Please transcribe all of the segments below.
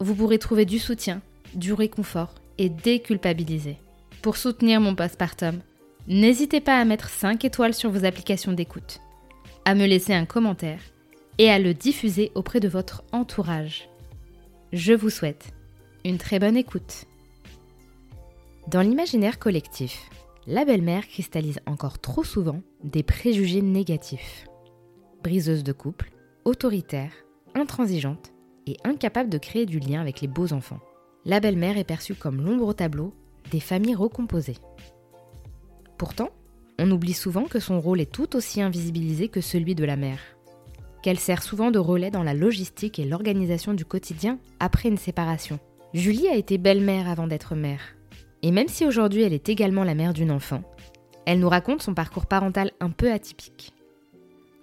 vous pourrez trouver du soutien, du réconfort et déculpabiliser. Pour soutenir mon postpartum, n'hésitez pas à mettre 5 étoiles sur vos applications d'écoute, à me laisser un commentaire et à le diffuser auprès de votre entourage. Je vous souhaite une très bonne écoute. Dans l'imaginaire collectif, la belle-mère cristallise encore trop souvent des préjugés négatifs. Briseuse de couple, autoritaire, intransigeante et incapable de créer du lien avec les beaux enfants. La belle-mère est perçue comme l'ombre au tableau des familles recomposées. Pourtant, on oublie souvent que son rôle est tout aussi invisibilisé que celui de la mère, qu'elle sert souvent de relais dans la logistique et l'organisation du quotidien après une séparation. Julie a été belle-mère avant d'être mère, et même si aujourd'hui elle est également la mère d'une enfant, elle nous raconte son parcours parental un peu atypique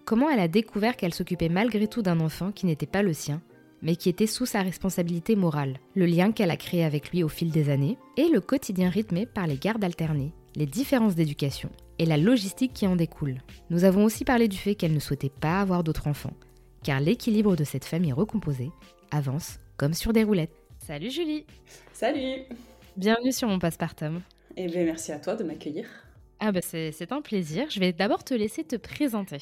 comment elle a découvert qu'elle s'occupait malgré tout d'un enfant qui n'était pas le sien, mais qui était sous sa responsabilité morale, le lien qu'elle a créé avec lui au fil des années, et le quotidien rythmé par les gardes alternées, les différences d'éducation et la logistique qui en découle. Nous avons aussi parlé du fait qu'elle ne souhaitait pas avoir d'autres enfants, car l'équilibre de cette famille recomposée avance comme sur des roulettes. Salut Julie Salut Bienvenue sur mon postpartum. Et eh bien merci à toi de m'accueillir. Ah bah c'est un plaisir. Je vais d'abord te laisser te présenter.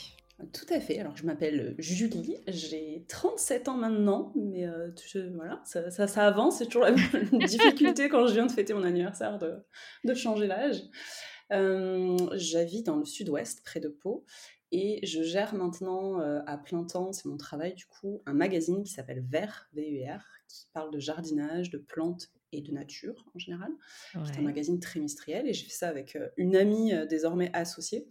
Tout à fait. Alors, je m'appelle Julie, j'ai 37 ans maintenant, mais euh, voilà, ça, ça, avance. C'est toujours la difficulté quand je viens de fêter mon anniversaire de, de changer l'âge. Euh, J'habite dans le sud-ouest, près de Pau, et je gère maintenant euh, à plein temps, c'est mon travail du coup, un magazine qui s'appelle Vert, V-E-R, qui parle de jardinage, de plantes et de nature en général. C'est un magazine trimestriel et j'ai fait ça avec une amie désormais associée.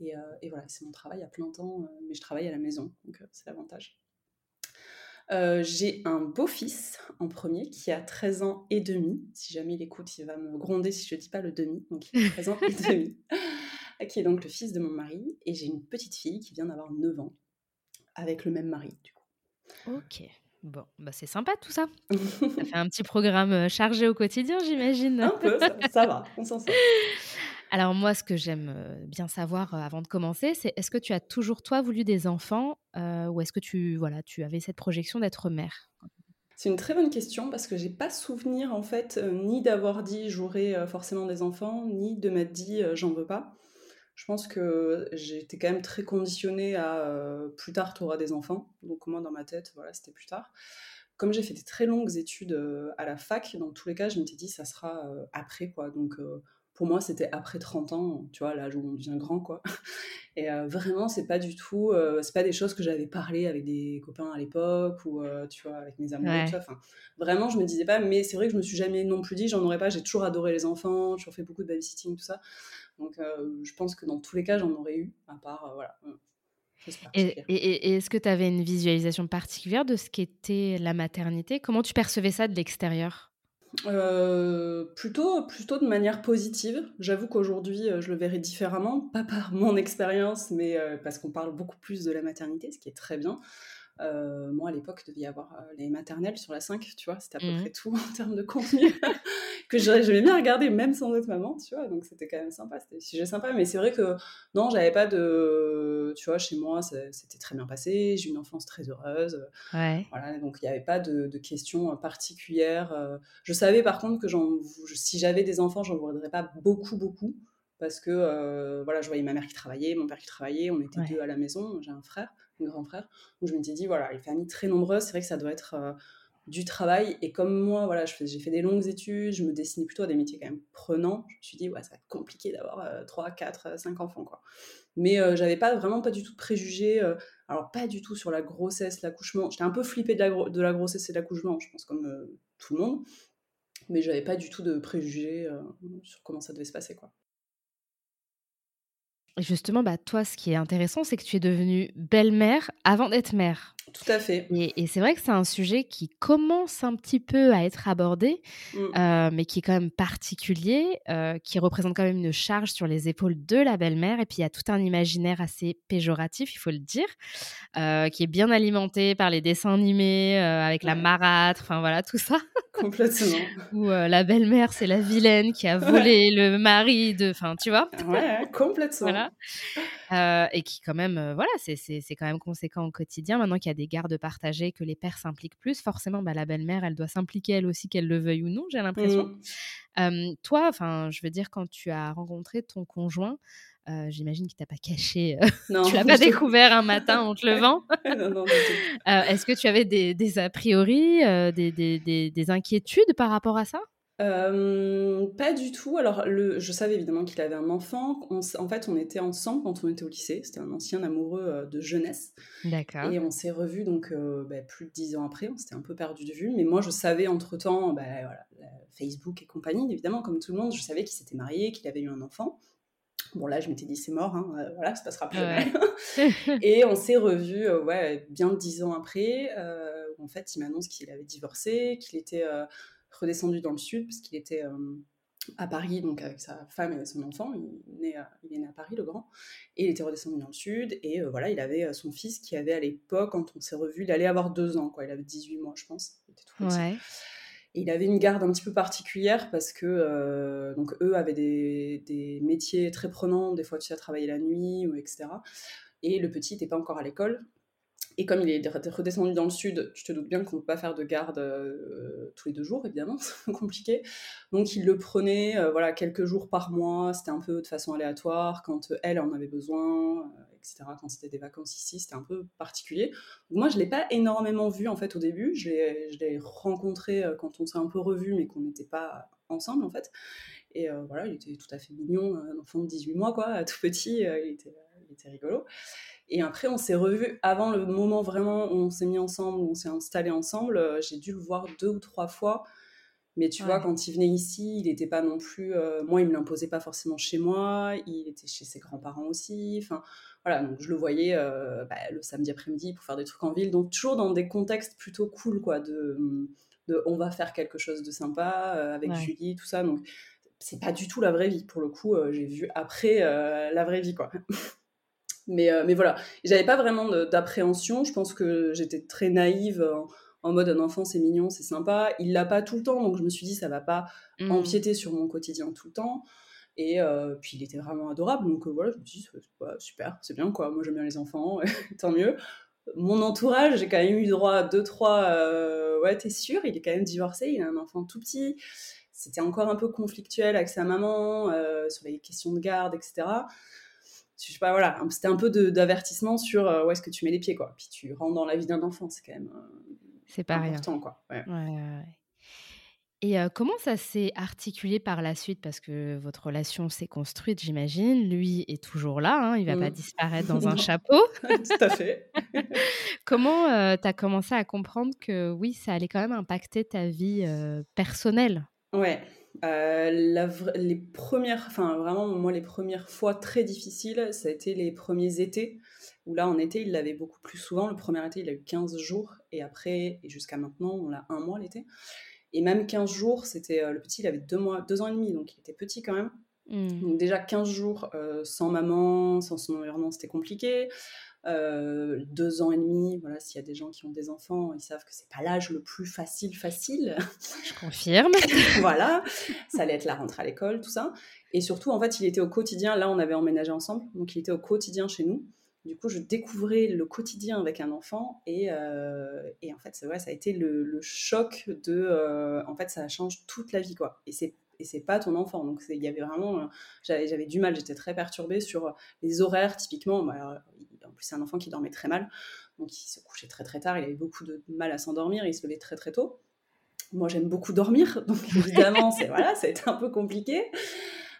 Euh, et, voilà, c'est mon travail à plein temps, euh, mais je travaille à la maison, donc euh, c'est l'avantage. j'ai un beau-fils en premier qui a 13 ans et demi. Si jamais il écoute, il va me gronder si je ne dis pas le demi. Donc il a 13 ans et demi, qui est donc le fils de mon mari. Et j'ai une petite fille qui vient d'avoir 9 ans, avec le même mari, du coup. Ok. Bon, bah c'est sympa tout ça. ça fait un petit programme chargé au quotidien, j'imagine. Un peu, ça, ça va, on s'en sort. Alors moi, ce que j'aime bien savoir avant de commencer, c'est est-ce que tu as toujours toi voulu des enfants ou est-ce que tu voilà, tu avais cette projection d'être mère C'est une très bonne question parce que j'ai pas souvenir en fait ni d'avoir dit j'aurai forcément des enfants, ni de m'être dit j'en veux pas. Je pense que j'étais quand même très conditionnée à plus tard tu auras des enfants. Donc moi dans ma tête, voilà, c'était plus tard comme j'ai fait des très longues études à la fac, dans tous les cas, je m'étais dit ça sera après quoi. Donc pour moi, c'était après 30 ans, tu vois, l'âge où on devient grand, quoi. Et euh, vraiment, c'est pas du tout, euh, c'est pas des choses que j'avais parlé avec des copains à l'époque ou, euh, tu vois, avec mes amoureux, Enfin, vraiment, je me disais pas, mais c'est vrai que je me suis jamais non plus dit, j'en aurais pas, j'ai toujours adoré les enfants, toujours fait beaucoup de babysitting, tout ça. Donc, je pense que dans tous les cas, j'en aurais eu, à part, voilà. Et, et est-ce que tu avais une visualisation particulière de ce qu'était la maternité? Comment tu percevais ça de l'extérieur? Euh, plutôt, plutôt de manière positive. J'avoue qu'aujourd'hui, euh, je le verrai différemment, pas par mon expérience, mais euh, parce qu'on parle beaucoup plus de la maternité, ce qui est très bien. Euh, moi, à l'époque, devait y avoir les maternelles sur la 5, tu vois, c'était à peu mmh. près tout en termes de contenu que j'aimais bien regarder, même sans être maman, tu vois, donc c'était quand même sympa, c'était sujet sympa, mais c'est vrai que non, j'avais pas de. Tu vois, chez moi, c'était très bien passé, j'ai une enfance très heureuse. Ouais. Voilà, donc il n'y avait pas de, de, questions particulières. Euh. Je savais par contre que si j'avais des enfants, j'en voudrais pas beaucoup, beaucoup parce que voilà, je voyais ma mère qui travaillait, mon père qui travaillait, on était deux à la maison, j'ai un frère, un grand frère, donc je m'étais dit, voilà, les familles très nombreuses, c'est vrai que ça doit être du travail. Et comme moi, voilà, j'ai fait des longues études, je me dessinais plutôt à des métiers quand même prenants. Je me suis dit, ouais, ça va être compliqué d'avoir 3, 4, 5 enfants, quoi. Mais euh, j'avais pas vraiment pas du tout de préjugés. Euh, alors, pas du tout sur la grossesse, l'accouchement. J'étais un peu flippée de la, de la grossesse et de l'accouchement, je pense, comme euh, tout le monde. Mais j'avais pas du tout de préjugés sur comment ça devait se passer, quoi. Justement, bah, toi, ce qui est intéressant, c'est que tu es devenue belle-mère avant d'être mère. Tout à fait. Et, c'est vrai que c'est un sujet qui commence un petit peu à être abordé, mmh. euh, mais qui est quand même particulier, euh, qui représente quand même une charge sur les épaules de la belle-mère. Et puis il y a tout un imaginaire assez péjoratif, il faut le dire, euh, qui est bien alimenté par les dessins animés, avec la marâtre, enfin voilà, tout ça. Complètement. Où la belle-mère, c'est la vilaine qui a volé le mari de. Enfin, tu vois Ouais, complètement. Voilà. Et qui, quand même, voilà, c'est quand même conséquent au quotidien. Maintenant qu'il y a des gardes partagés, que les pères s'impliquent plus, forcément, bah, la belle-mère, elle doit s'impliquer elle aussi, qu'elle le veuille ou non, j'ai l'impression. Mmh. toi, enfin, je veux dire, quand tu as rencontré ton conjoint, euh, j'imagine qu'il t'a pas caché. Euh, non, tu l'as pas découvert un matin en te levant. non, non, euh, Est-ce que tu avais des, des a priori, des, des, des, inquiétudes par rapport à ça? Pas du tout. Alors, le, je savais évidemment qu'il avait un enfant. en fait, on était ensemble quand on était au lycée. C'était un ancien amoureux de jeunesse. D'accord. Et on s'est revus donc bah, plus de dix ans après. On s'était un peu perdu de vue. Mais moi, je savais entre temps, bah, voilà, Facebook et compagnie, évidemment, comme tout le monde, je savais qu'il s'était marié, qu'il avait eu un enfant. Bon, là, je m'étais dit, c'est mort, hein, euh, voilà, ça passera plus et on s'est revus, euh, ouais, bien dix ans après, euh, en fait, il m'annonce qu'il avait divorcé, qu'il était redescendu dans le sud, parce qu'il était à Paris, donc avec sa femme et son enfant. Il est, né à, il est né à Paris, le grand. Et il était redescendu dans le sud. Et voilà, il avait son fils qui avait à l'époque, quand on s'est revus, il allait avoir deux ans, quoi. Il avait 18 mois, je pense. Il était tout petit. Ouais il avait une garde un petit peu particulière parce que euh, donc eux avaient des, métiers très prenants, des fois tu sais travailler la nuit ou etc. Et le petit n'était pas encore à l'école. Et comme il est redescendu dans le sud, tu te doutes bien qu'on ne peut pas faire de garde euh, tous les deux jours, évidemment, c'est compliqué. Donc il le prenait euh, voilà, quelques jours par mois, c'était un peu de façon aléatoire, quand elle en avait besoin, etc. Quand c'était des vacances ici, c'était un peu particulier. moi, je ne l'ai pas énormément vu en fait au début. Je l'ai rencontré euh, quand on s'est un peu revus, mais qu'on n'était pas ensemble en fait. Et euh, voilà, il était tout à fait mignon, un enfant de 18 mois, quoi, tout petit, euh, il, était, rigolo. Et après, on s'est revus avant le moment vraiment où on s'est mis ensemble, où on s'est installé ensemble. J'ai dû le voir deux ou trois fois. Mais tu vois, quand il venait ici, il n'était pas non plus. moi, il me l'imposait pas forcément chez moi. Il était chez ses grands-parents aussi. Enfin, voilà, donc je le voyais euh, bah, le samedi après-midi pour faire des trucs en ville. Donc toujours dans des contextes plutôt cool, quoi, de, de on va faire quelque chose de sympa euh, avec Julie, tout ça. Donc c'est pas du tout la vraie vie. Pour le coup, euh, j'ai vu après la vraie vie, quoi. mais, mais voilà, j'avais pas vraiment d'appréhension. Je pense que j'étais très naïve. En, mode un enfant c'est mignon, c'est sympa. Il l'a pas tout le temps, donc je me suis dit ça va pas mmh. empiéter sur mon quotidien tout le temps. Et euh, puis il était vraiment adorable, donc euh, voilà, je me suis dit, super, c'est bien quoi, moi j'aime bien les enfants, tant mieux. Mon entourage, j'ai quand même eu droit à deux, trois, euh, ouais, t'es sûr, il est quand même divorcé, il a un enfant tout petit. C'était encore un peu conflictuel avec sa maman sur les questions de garde, etc. Je sais pas, voilà, c'était un peu d'avertissement sur où est-ce que tu mets les pieds, quoi. Puis tu rentres dans la vie d'un enfant, c'est quand même c'est pas important, quoi. Ouais. Ouais, ouais, et comment ça s'est articulé par la suite? Parce que votre relation s'est construite, j'imagine. Lui est toujours là, hein, il ne va pas mmh. disparaître dans un chapeau. Tout à fait. comment tu as commencé à comprendre que oui, ça allait quand même impacter ta vie personnelle? Ouais. Les premières, enfin vraiment, moi, les premières fois très difficiles, ça a été les premiers étés, où là, en été, il l'avait beaucoup plus souvent. Le premier été, il a eu 15 jours, et après, et jusqu'à maintenant, on l'a un mois l'été. Et même 15 jours, c'était euh, le petit, il avait deux, mois, deux ans et demi, donc il était petit quand même. Hmm. Donc déjà 15 jours euh, sans maman, sans son environnement, c'était compliqué. Euh, deux ans et demi, voilà, s'il y a des gens qui ont des enfants, ils savent que c'est pas l'âge le plus facile, facile. Je confirme. voilà, ça allait être la rentrée à l'école, tout ça. Et surtout, en fait, il était au quotidien. Là, on avait emménagé ensemble, donc il était au quotidien chez nous. Du coup, je découvrais le quotidien avec un enfant et, euh, et en fait, c'est vrai, ça a été le, choc de, euh, en fait, ça change toute la vie, quoi. Et c'est et c'est pas ton enfant. Donc il y avait vraiment, j'avais du mal, j'étais très perturbée sur les horaires typiquement. Bah, en plus c'est un enfant qui dormait très mal, Donc il se couchait très très tard, il avait beaucoup de mal à s'endormir, il se levait très très tôt. Moi j'aime beaucoup dormir, donc évidemment c'est voilà, ça a été un peu compliqué.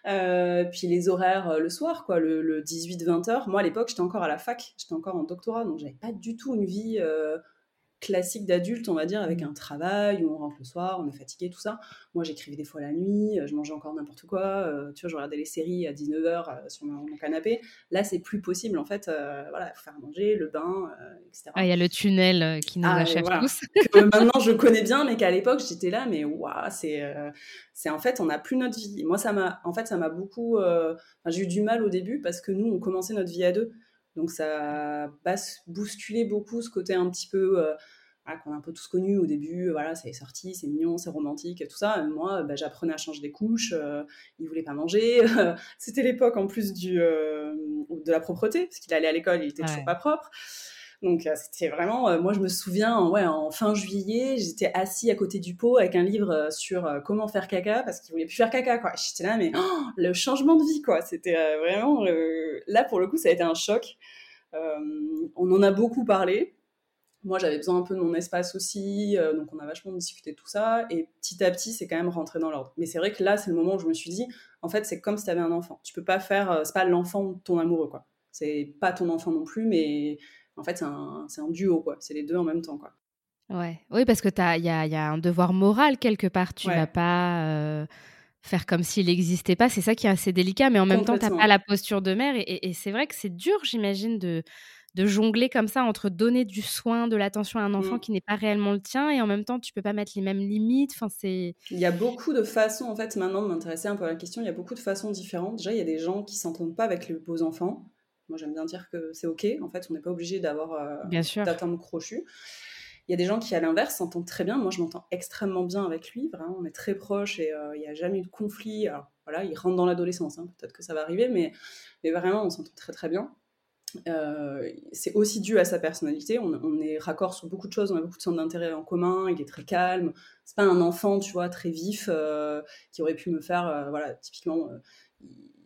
Euh, puis les horaires euh, le soir, quoi, le, 18-20 heures. Moi à l'époque j'étais encore à la fac, j'étais encore en doctorat, donc j'avais pas du tout une vie euh, classique d'adulte, on va dire, avec un travail où on rentre le soir, on est fatigué, tout ça. Moi, j'écrivais des fois la nuit, euh, je mangeais encore n'importe quoi. Euh, tu vois, je regardais les séries à 19h euh, sur mon, canapé. Là, c'est plus possible, en fait. voilà, il faut faire manger, le bain, etc. Ah, il y a le tunnel qui nous ah, achève tous. que maintenant, je connais bien, mais qu'à l'époque, j'étais là, mais waouh, c'est, c'est en fait, on n'a plus notre vie. Moi, ça m'a, en fait, ça m'a beaucoup. j'ai eu du mal au début parce que nous, on commençait notre vie à deux. Donc ça a bousculé beaucoup ce côté un petit peu euh, qu'on a un peu tous connu au début. Voilà, c'est sorti, c'est mignon, c'est romantique, tout ça. moi, bah, j'apprenais à changer des couches. Euh, il voulait pas manger. C'était l'époque en plus du euh, de la propreté parce qu'il allait à l'école, il était toujours pas propre. Donc euh, c'était vraiment, euh, moi je me souviens, ouais, en fin juillet, j'étais assis à côté du pot avec un livre euh, sur comment faire caca parce qu'il voulait plus faire caca, quoi. J'étais là, mais oh, le changement de vie, quoi. C'était vraiment, là pour le coup, ça a été un choc. on en a beaucoup parlé. Moi, j'avais besoin un peu de mon espace aussi, donc on a vachement discuté de tout ça. Et petit à petit, c'est quand même rentré dans l'ordre. Mais c'est vrai que là, c'est le moment où je me suis dit, en fait, c'est comme si tu avais un enfant. Tu peux pas faire, c'est pas l'enfant de ton amoureux, quoi. C'est pas ton enfant non plus, mais en fait, c'est un, un, duo, quoi. C'est les deux en même temps, quoi. Ouais. Oui, parce que il y a, y a, un devoir moral quelque part. Tu vas pas euh, faire comme s'il n'existait pas. C'est ça qui est assez délicat, mais en même temps, tu n'as pas la posture de mère. Et, c'est vrai que c'est dur, j'imagine, de, de jongler comme ça entre donner du soin, de l'attention à un enfant mmh. qui n'est pas réellement le tien, et en même temps, tu peux pas mettre les mêmes limites. Enfin, c'est. Il y a beaucoup de façons, en fait, maintenant de m'intéresser un peu à la question. Il y a beaucoup de façons différentes. Déjà, il y a des gens qui s'entendent pas avec les beaux enfants. Moi, j'aime bien dire que c'est OK. En fait, on n'est pas obligé d'avoir euh, d'atteindre crochu. Il y a des gens qui, à l'inverse, s'entendent très bien. Moi, je m'entends extrêmement bien avec lui. Vraiment, on est très proches et euh, il n'y a jamais eu de conflit. Alors, voilà, il rentre dans l'adolescence. Hein. Peut-être que ça va arriver, mais, mais vraiment, on s'entend très, très bien. Euh, c'est aussi dû à sa personnalité. On, on, est raccord sur beaucoup de choses, on a beaucoup de centres d'intérêt en commun. Il est très calme. C'est pas un enfant, tu vois, très vif qui aurait pu me faire, voilà, typiquement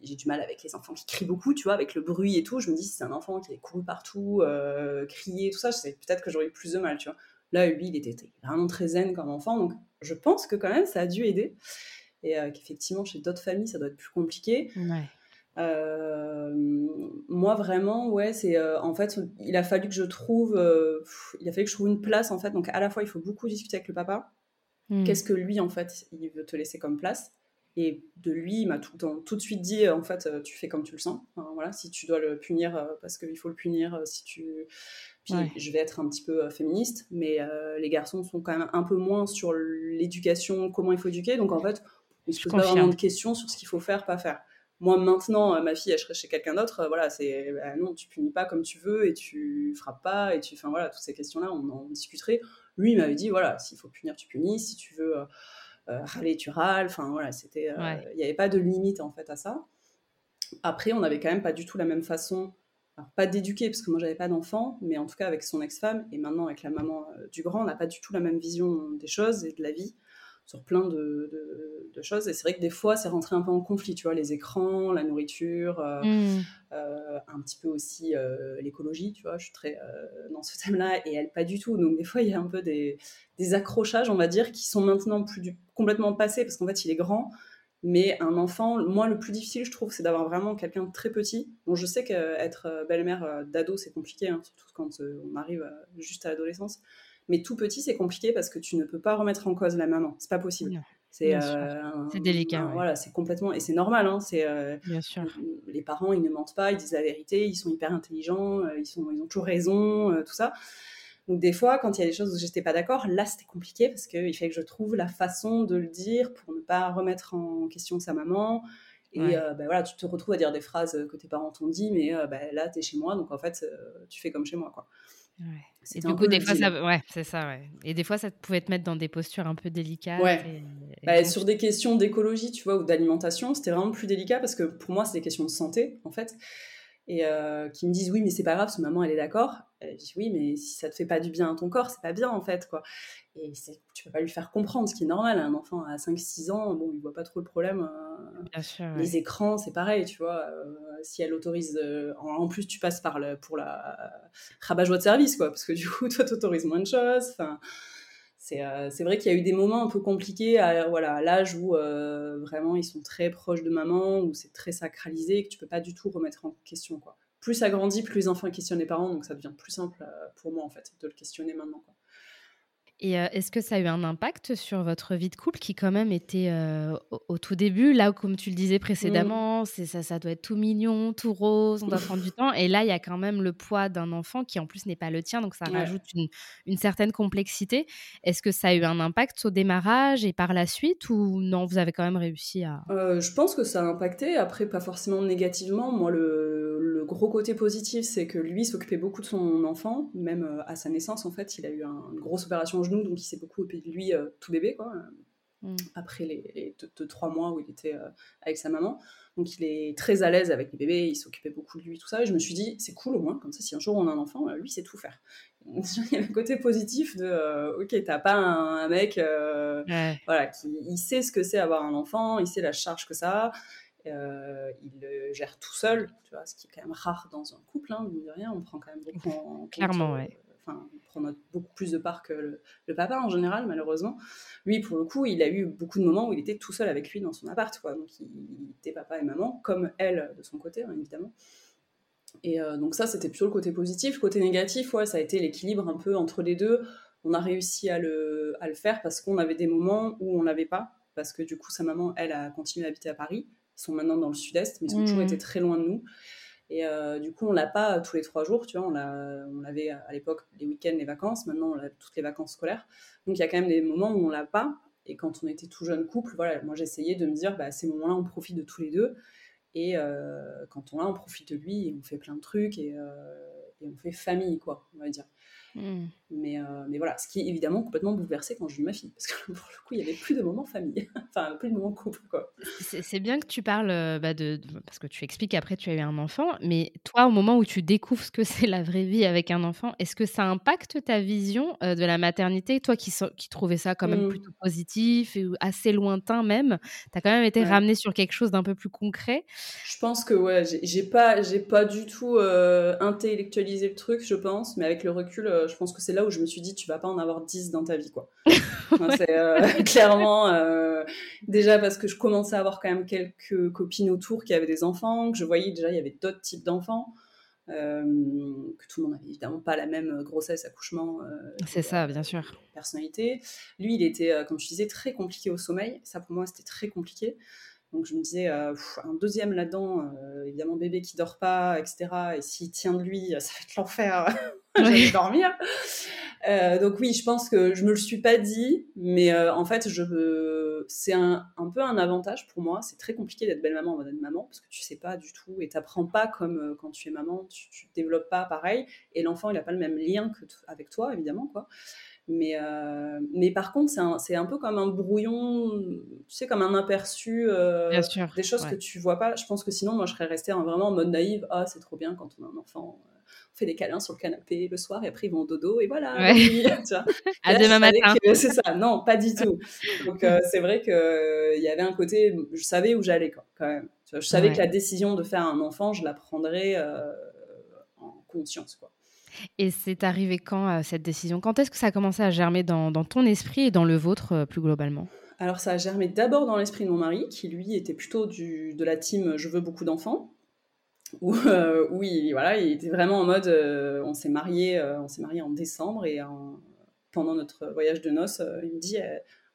j'ai du mal avec les enfants qui crient beaucoup, tu vois, avec le bruit et tout. Je me dis, si c'est un enfant qui est couru partout, euh, crié, tout ça, peut-être que j'aurais eu plus de mal, tu vois. Là, lui, il était vraiment très zen comme enfant, donc je pense que quand même, ça a dû aider. Et euh, qu'effectivement, chez d'autres familles, ça doit être plus compliqué. Euh, moi, vraiment, ouais, c'est en fait, il a fallu que je trouve, il a fallu que je trouve une place, en fait. Donc, à la fois, il faut beaucoup discuter avec le papa. Hmm. Qu'est-ce que lui, en fait, il veut te laisser comme place? Et de lui, il m'a tout, tout, de suite dit, en fait, euh, tu fais comme tu le sens. voilà, si tu dois le punir euh, parce qu'il faut le punir, euh, si tu... Puis je vais être un petit peu féministe, mais les garçons sont quand même un peu moins sur l'éducation, comment il faut éduquer. Donc en fait, il se pose pas vraiment de questions sur ce qu'il faut faire, pas faire. Moi maintenant, ma fille, elle serait chez quelqu'un d'autre, voilà, c'est bah, non, tu punis pas comme tu veux et tu frappes pas et tu, enfin voilà, toutes ces questions-là, on en discuterait. Lui, il m'avait dit, voilà, s'il faut punir, tu punis, si tu veux euh, râler, tu râles. Enfin, voilà, c'était. Euh, il n'y avait pas de limite, en fait, à ça. Après, on n'avait quand même pas du tout la même façon alors pas d'éduquer parce que moi j'avais pas d'enfant, mais en tout cas avec son ex-femme et maintenant avec la maman euh, du grand, on n'a pas du tout la même vision des choses et de la vie sur plein de, choses. Et c'est vrai que des fois, c'est rentré un peu en conflit, tu vois, les écrans, la nourriture, euh, mmh. euh, un petit peu aussi euh, l'écologie, tu vois, je suis très dans ce thème-là, et elle pas du tout. Donc des fois, il y a un peu des, accrochages, on va dire, qui sont maintenant plus du, complètement passés, parce qu'en fait, il est grand. Mais un enfant, moi, le plus difficile, je trouve, c'est d'avoir vraiment quelqu'un de très petit. Bon, je sais qu'être belle-mère d'ado, c'est compliqué, hein, surtout quand on arrive juste à l'adolescence. Mais tout petit, c'est compliqué parce que tu ne peux pas remettre en cause la maman. C'est pas possible. C'est délicat. Voilà, c'est complètement. Et c'est normal. Hein, c'est, euh. Les parents, ils ne mentent pas, ils disent la vérité, ils sont hyper intelligents, euh, ils, sont, ils ont toujours raison, euh, tout ça. Donc, des fois, quand il y a des choses où j'étais pas d'accord, là, c'était compliqué parce qu'il fallait que je trouve la façon de le dire pour ne pas remettre en question sa maman. Et ben voilà, tu te retrouves à dire des phrases que tes parents t'ont dit, mais ben là, tu es chez moi, donc en fait, tu fais comme chez moi. quoi. Et du coup, des fois, ça, ouais, c'est ça, ouais. Et des fois, ça pouvait te mettre dans des postures un peu délicates. Ouais. Bah, sur des questions d'écologie, tu vois, ou d'alimentation, c'était vraiment plus délicat parce que pour moi, c'est des questions de santé, en fait. Et euh, qui me disent, oui, mais c'est pas grave, parce que maman, elle est d'accord. Elle dit oui, mais si ça te fait pas du bien à ton corps, c'est pas bien en fait, quoi. Et tu peux pas lui faire comprendre, ce qui est normal. Un enfant à 5-6 ans, bon, il voit pas trop le problème. Bien Les écrans, c'est pareil, tu vois. si elle autorise, en, plus, tu passes par le, pour la rabat-joie de service, quoi, parce que du coup, toi, t'autorises moins de choses. Enfin euh, c'est vrai qu'il y a eu des moments un peu compliqués à voilà, l'âge où euh, vraiment ils sont très proches de maman, où c'est très sacralisé et que tu peux pas du tout remettre en question. Quoi. Plus ça grandit, plus les enfants questionnent les parents, donc ça devient plus simple euh, pour moi en fait de le questionner maintenant. Quoi. Et euh, est-ce que ça a eu un impact sur votre vie de couple qui quand même était euh, au, tout début, là où comme tu le disais précédemment, mmh. c'est ça, ça doit être tout mignon, tout rose, on doit prendre du temps. Et là, il y a quand même le poids d'un enfant qui en plus n'est pas le tien, donc ça rajoute une, une, certaine complexité. Est-ce que ça a eu un impact au démarrage et par la suite ou non, vous avez quand même réussi à... Euh, je pense que ça a impacté, après pas forcément négativement. Moi, le, le gros côté positif, c'est que lui s'occupait beaucoup de son enfant, même à sa naissance, en fait. Il a eu une grosse opération au genou, donc il s'est beaucoup occupé de lui euh, tout bébé, quoi. Mm. Après les, deux, trois mois où il était euh, avec sa maman. Donc il est très à l'aise avec les bébés, il s'occupait beaucoup de lui, tout ça. Et je me suis dit, c'est cool au moins, comme ça, si un jour on a un enfant, lui, c'est tout faire. il y a le côté positif de, ok, t'as pas un, mec voilà, qui il sait ce que c'est avoir un enfant, il sait la charge que ça a. Euh, il le gère tout seul, tu vois, ce qui est quand même rare dans un couple, hein, de rien, on prend quand même beaucoup en, Clairement, ouais. Euh, enfin, on prend beaucoup plus de part que le, papa en général, malheureusement. Lui, pour le coup, il a eu beaucoup de moments où il était tout seul avec lui dans son appart, quoi. Donc, il, était papa et maman, comme elle de son côté, hein, évidemment. Et euh, donc ça, c'était plutôt le côté positif. Côté négatif, ouais, ça a été l'équilibre un peu entre les deux. On a réussi à le, à le faire parce qu'on avait des moments où on l'avait pas. Parce que du coup, sa maman, elle, a continué à habiter à Paris. Ils sont maintenant dans le sud-est, mais ils ont toujours mmh. été très loin de nous. Et euh, du coup, on l'a pas tous les trois jours, tu vois. On l'avait à l'époque les week-ends, les vacances. Maintenant, on a toutes les vacances scolaires. Donc, il y a quand même des moments où on l'a pas. Et quand on était tout jeune couple, voilà, moi j'essayais de me dire, bah, à ces moments-là, on profite de tous les deux. Et euh, quand on l'a, on profite de lui et on fait plein de trucs euh, et on fait famille, quoi, on va dire. Mmh. Mais, euh, mais voilà, ce qui est évidemment complètement bouleversé quand j'ai eu ma fille, parce que pour le coup, il n'y avait plus de moments famille, enfin, plus de moments couple, quoi. C'est bien que tu parles euh, bah, de, Parce que tu expliques après tu as eu un enfant, mais toi, au moment où tu découvres ce que c'est la vraie vie avec un enfant, est-ce que ça impacte ta vision euh, de la maternité? Toi qui, qui trouvais ça quand même mmh. plutôt positif, et assez lointain même, tu as quand même été ramené sur quelque chose d'un peu plus concret? Je pense que, ouais, j'ai pas, pas du tout intellectualisé le truc, je pense, mais avec le recul euh, je pense que c'est là où je me suis dit, tu vas pas en avoir 10 dans ta vie, quoi. c'est euh, clairement euh, déjà parce que je commençais à avoir quand même quelques copines autour qui avaient des enfants, que je voyais déjà il y avait d'autres types d'enfants. que tout le monde n'avait évidemment pas la même grossesse, accouchement. c'est ça, bien sûr. Personnalité. Lui, il était, comme je disais, très compliqué au sommeil. Ça, pour moi, c'était très compliqué. Donc je me disais, un deuxième là-dedans, évidemment bébé qui dort pas, etc. Et s'il tient de lui, ça va être l'enfer. j'allais dormir. Euh, donc oui, je pense que je me le suis pas dit, mais euh, en fait, je, c'est un, un, peu un avantage pour moi. C'est très compliqué d'être belle maman en mode maman parce que tu sais pas du tout et t'apprends pas comme euh, quand tu es maman, tu, tu développes pas pareil. Et l'enfant, il a pas le même lien que avec toi, évidemment, quoi. Mais, mais par contre, c'est un, un peu comme un brouillon, tu sais, comme un aperçu des choses que tu vois pas. Je pense que sinon, moi, je serais restée vraiment en mode naïve. Ah, c'est trop bien quand on a un enfant fait des câlins sur le canapé le soir et après ils vont au dodo et voilà. à demain matin. C'est ça, non, pas du tout. Donc euh, c'est vrai qu'il euh, y avait un côté, je savais où j'allais quand même. Je savais que la décision de faire un enfant, je la prendrais euh, en conscience. Quoi. Et c'est arrivé quand cette décision? Quand est-ce que ça a commencé à germer dans, dans ton esprit et dans le vôtre plus globalement? Alors ça a germé d'abord dans l'esprit de mon mari, qui lui était plutôt du, de la team je veux beaucoup d'enfants où, euh, il, voilà, il était vraiment en mode, euh, on s'est marié, euh, on s'est marié en décembre et pendant notre voyage de noces, il me dit,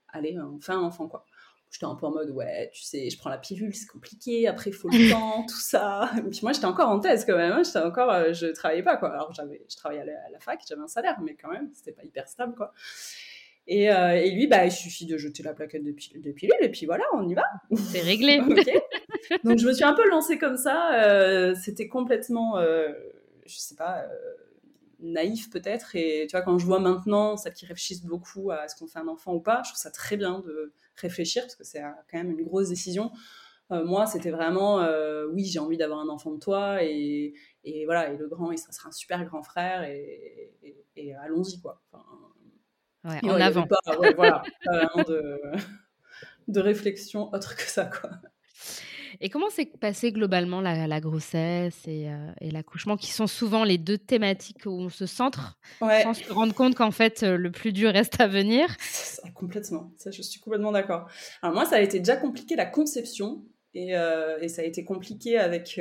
allez, on fait un enfant quoi. J'étais un peu en mode, ouais, tu sais, je prends la pilule, c'est compliqué, après il faut le temps, tout ça. Et puis moi, j'étais encore en thèse quand même, hein, j'étais encore, je travaillais pas quoi. Alors j'avais, je travaillais à la, fac, j'avais un salaire, mais quand même, c'était pas hyper stable quoi. Et, et, lui, bah, il suffit de jeter la plaquette de, de pilule et puis voilà, on y va. C'est réglé. Donc je me suis un peu lancée comme ça. Euh, c'était complètement, euh, je sais pas, euh, naïf peut-être. Et tu vois, quand je vois maintenant celles qui réfléchissent beaucoup à est-ce qu'on fait un enfant ou pas, je trouve ça très bien de réfléchir parce que c'est quand même une grosse décision. moi, c'était vraiment, oui, j'ai envie d'avoir un enfant de toi et, et voilà, et le grand, il sera un super grand frère et, et, allons-y, quoi. Ouais, en avant. Pas, voilà, pas vraiment de, de réflexion autre que ça, quoi. Et comment s'est passée globalement la, grossesse et, euh, et l'accouchement, qui sont souvent les deux thématiques où on se centre, sans se rendre compte qu'en fait, euh, le plus dur reste à venir? Complètement, ça, je suis complètement d'accord. Alors moi, ça a été déjà compliqué la conception, et, euh, et ça a été compliqué avec...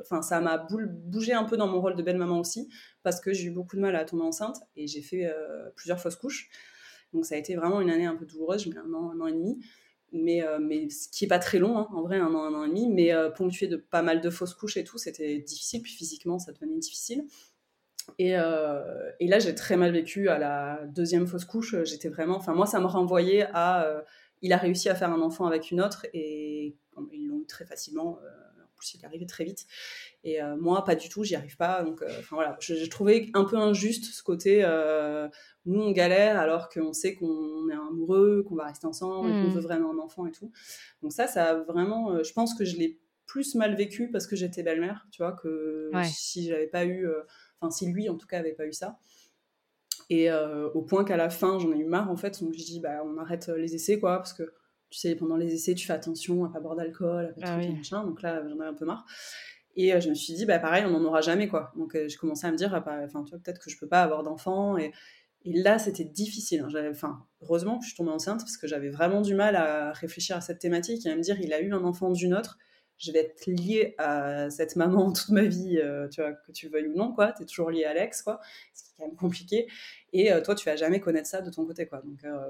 Enfin, ça m'a bougé un peu dans mon rôle de belle-maman aussi, parce que j'ai eu beaucoup de mal à tomber enceinte, et j'ai fait plusieurs fausses couches. Donc ça a été vraiment une année un peu douloureuse, j'ai mis un an, un an et demi mais, euh, mais ce qui est pas très long, hein, en vrai, un an, un an et demi, mais euh, ponctué de pas mal de fausses couches et tout, c'était difficile, puis physiquement, ça devenait difficile. Et, euh, et là, j'ai très mal vécu à la deuxième fausse couche. J'étais vraiment, enfin, moi, ça me renvoyait à. Il a réussi à faire un enfant avec une autre et ils l'ont eu très facilement. en plus, il est arrivé très vite. Et moi, pas du tout, j'y arrive pas. Donc, enfin voilà, j'ai trouvé un peu injuste ce côté nous on galère alors qu'on sait qu'on est amoureux, qu'on va rester ensemble, qu'on hmm. veut vraiment un enfant et tout. Donc ça, ça a vraiment, euh, je pense que je l'ai plus mal vécu parce que j'étais belle-mère, tu vois, que si j'avais pas eu, euh, enfin si lui en tout cas avait pas eu ça. Et euh, au point qu'à la fin, j'en ai eu marre en fait, donc je dis bah on arrête les essais quoi, parce que tu sais pendant les essais tu fais attention à pas boire d'alcool, à pas ah machin, donc là j'en ai un peu marre. Et je me suis dit, bah pareil, on n'en aura jamais, quoi. Donc, j'ai commencé à me dire, ah, bah, enfin, tu vois, peut-être que je peux pas avoir d'enfant. Et, et là, c'était difficile. Hein. Enfin, heureusement que je suis tombée enceinte parce que j'avais vraiment du mal à réfléchir à cette thématique et à me dire, il a eu un enfant d'une autre, je vais être liée à cette maman toute ma vie, euh, tu vois, que tu veuilles ou non, quoi. es toujours liée à Alex, quoi. Ce qui est quand même compliqué. Et euh, toi, tu vas jamais connaître ça de ton côté, quoi. Donc, euh,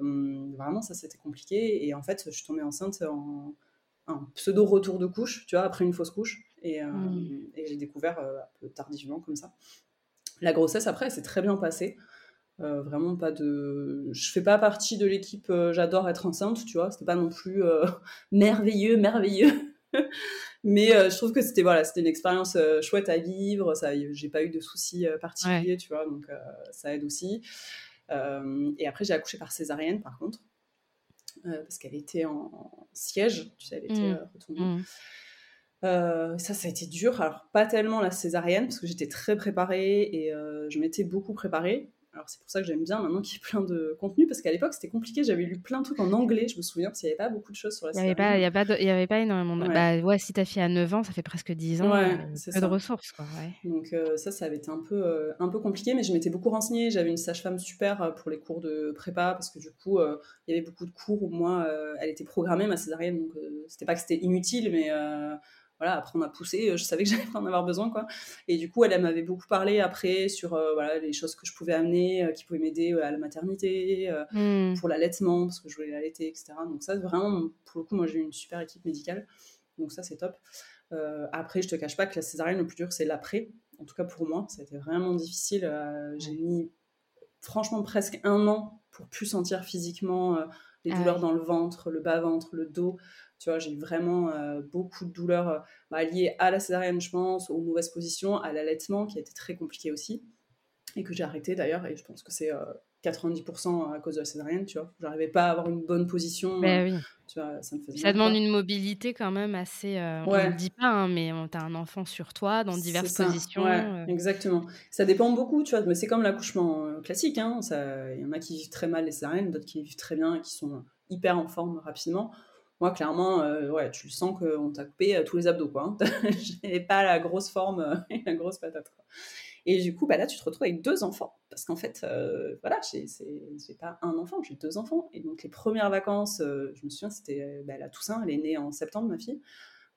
vraiment, ça, c'était compliqué. Et en fait, je suis tombée enceinte en un pseudo retour de couche, tu vois, après une fausse couche. Et, mmh. et j'ai découvert un peu tardivement comme ça. La grossesse, après, s'est très bien passée. Euh, vraiment pas de. Je fais pas partie de l'équipe euh, j'adore être enceinte, tu vois. C'était pas non plus euh, merveilleux, merveilleux. Mais je trouve que c'était voilà, c'était une expérience chouette à vivre. Ça, j'ai pas eu de soucis particuliers, tu vois, donc ça aide aussi. et après, j'ai accouché par césarienne, par contre, parce qu'elle était en, siège, tu sais, elle était mmh. retournée. Mmh. ça, ça a été dur. Alors, pas tellement la césarienne, parce que j'étais très préparée et je m'étais beaucoup préparée. Alors c'est pour ça que j'aime bien maintenant qu'il y ait plein de contenu, parce qu'à l'époque c'était compliqué, j'avais lu plein de trucs en anglais, je me souviens, parce qu'il n'y avait pas beaucoup de choses sur la Il n'y avait, avait, pas énormément de... Bah ouais, si ta fille a 9 ans, ça fait presque 10 ans, ouais, euh, peu de ressources. Quoi, Donc euh, ça, ça avait été un peu, euh, un peu compliqué, mais je m'étais beaucoup renseignée, j'avais une sage-femme super pour les cours de prépa, parce que du coup, il y avait beaucoup de cours où moi, elle était programmée, ma césarienne, donc c'était pas que c'était inutile, mais voilà, après on a poussé, euh, je savais que j'allais pas en avoir besoin, quoi. Et du coup, elle, m'avait beaucoup parlé après sur euh, voilà, les choses que je pouvais amener, euh, qui pouvaient m'aider à la maternité, hmm. pour l'allaitement, parce que je voulais l'allaiter, etc. Donc ça, vraiment, pour le coup, moi j'ai eu une super équipe médicale, donc ça c'est top. après, je te cache pas que la césarienne, le plus dur, c'est l'après. En tout cas pour moi, ça a été vraiment difficile. j'ai mis franchement presque un an pour plus sentir physiquement les ah douleurs dans le ventre, le bas-ventre, le dos. Tu vois, j'ai vraiment euh, beaucoup de douleurs euh, bah, liées à la césarienne, je pense, aux mauvaises positions, à l'allaitement, qui a été très compliqué aussi, et que j'ai arrêté d'ailleurs, et je pense que c'est 90% euh, à cause de la césarienne, tu vois. J'arrivais pas à avoir une bonne position. Ben oui. Tu vois, ça, me faisait ça demande une mobilité quand même assez. On ne le dit pas, hein, mais tu as un enfant sur toi dans diverses positions. Ouais, exactement. Ça dépend beaucoup, tu vois, mais c'est comme l'accouchement classique. Hein. Il y en a qui vivent très mal les césariennes, d'autres qui vivent très bien et qui sont hyper en forme rapidement. Moi, clairement, euh, ouais, tu le sens qu'on t'a coupé euh, tous les abdos, quoi. Hein. J'avais pas la grosse forme euh, et la grosse patate, quoi. Et du coup, bah là, tu te retrouves avec deux enfants. Parce qu'en fait, voilà, j'ai pas un enfant, j'ai deux enfants. Et donc, les premières vacances, je me souviens, c'était bah, la Toussaint. Elle est née en septembre, ma fille.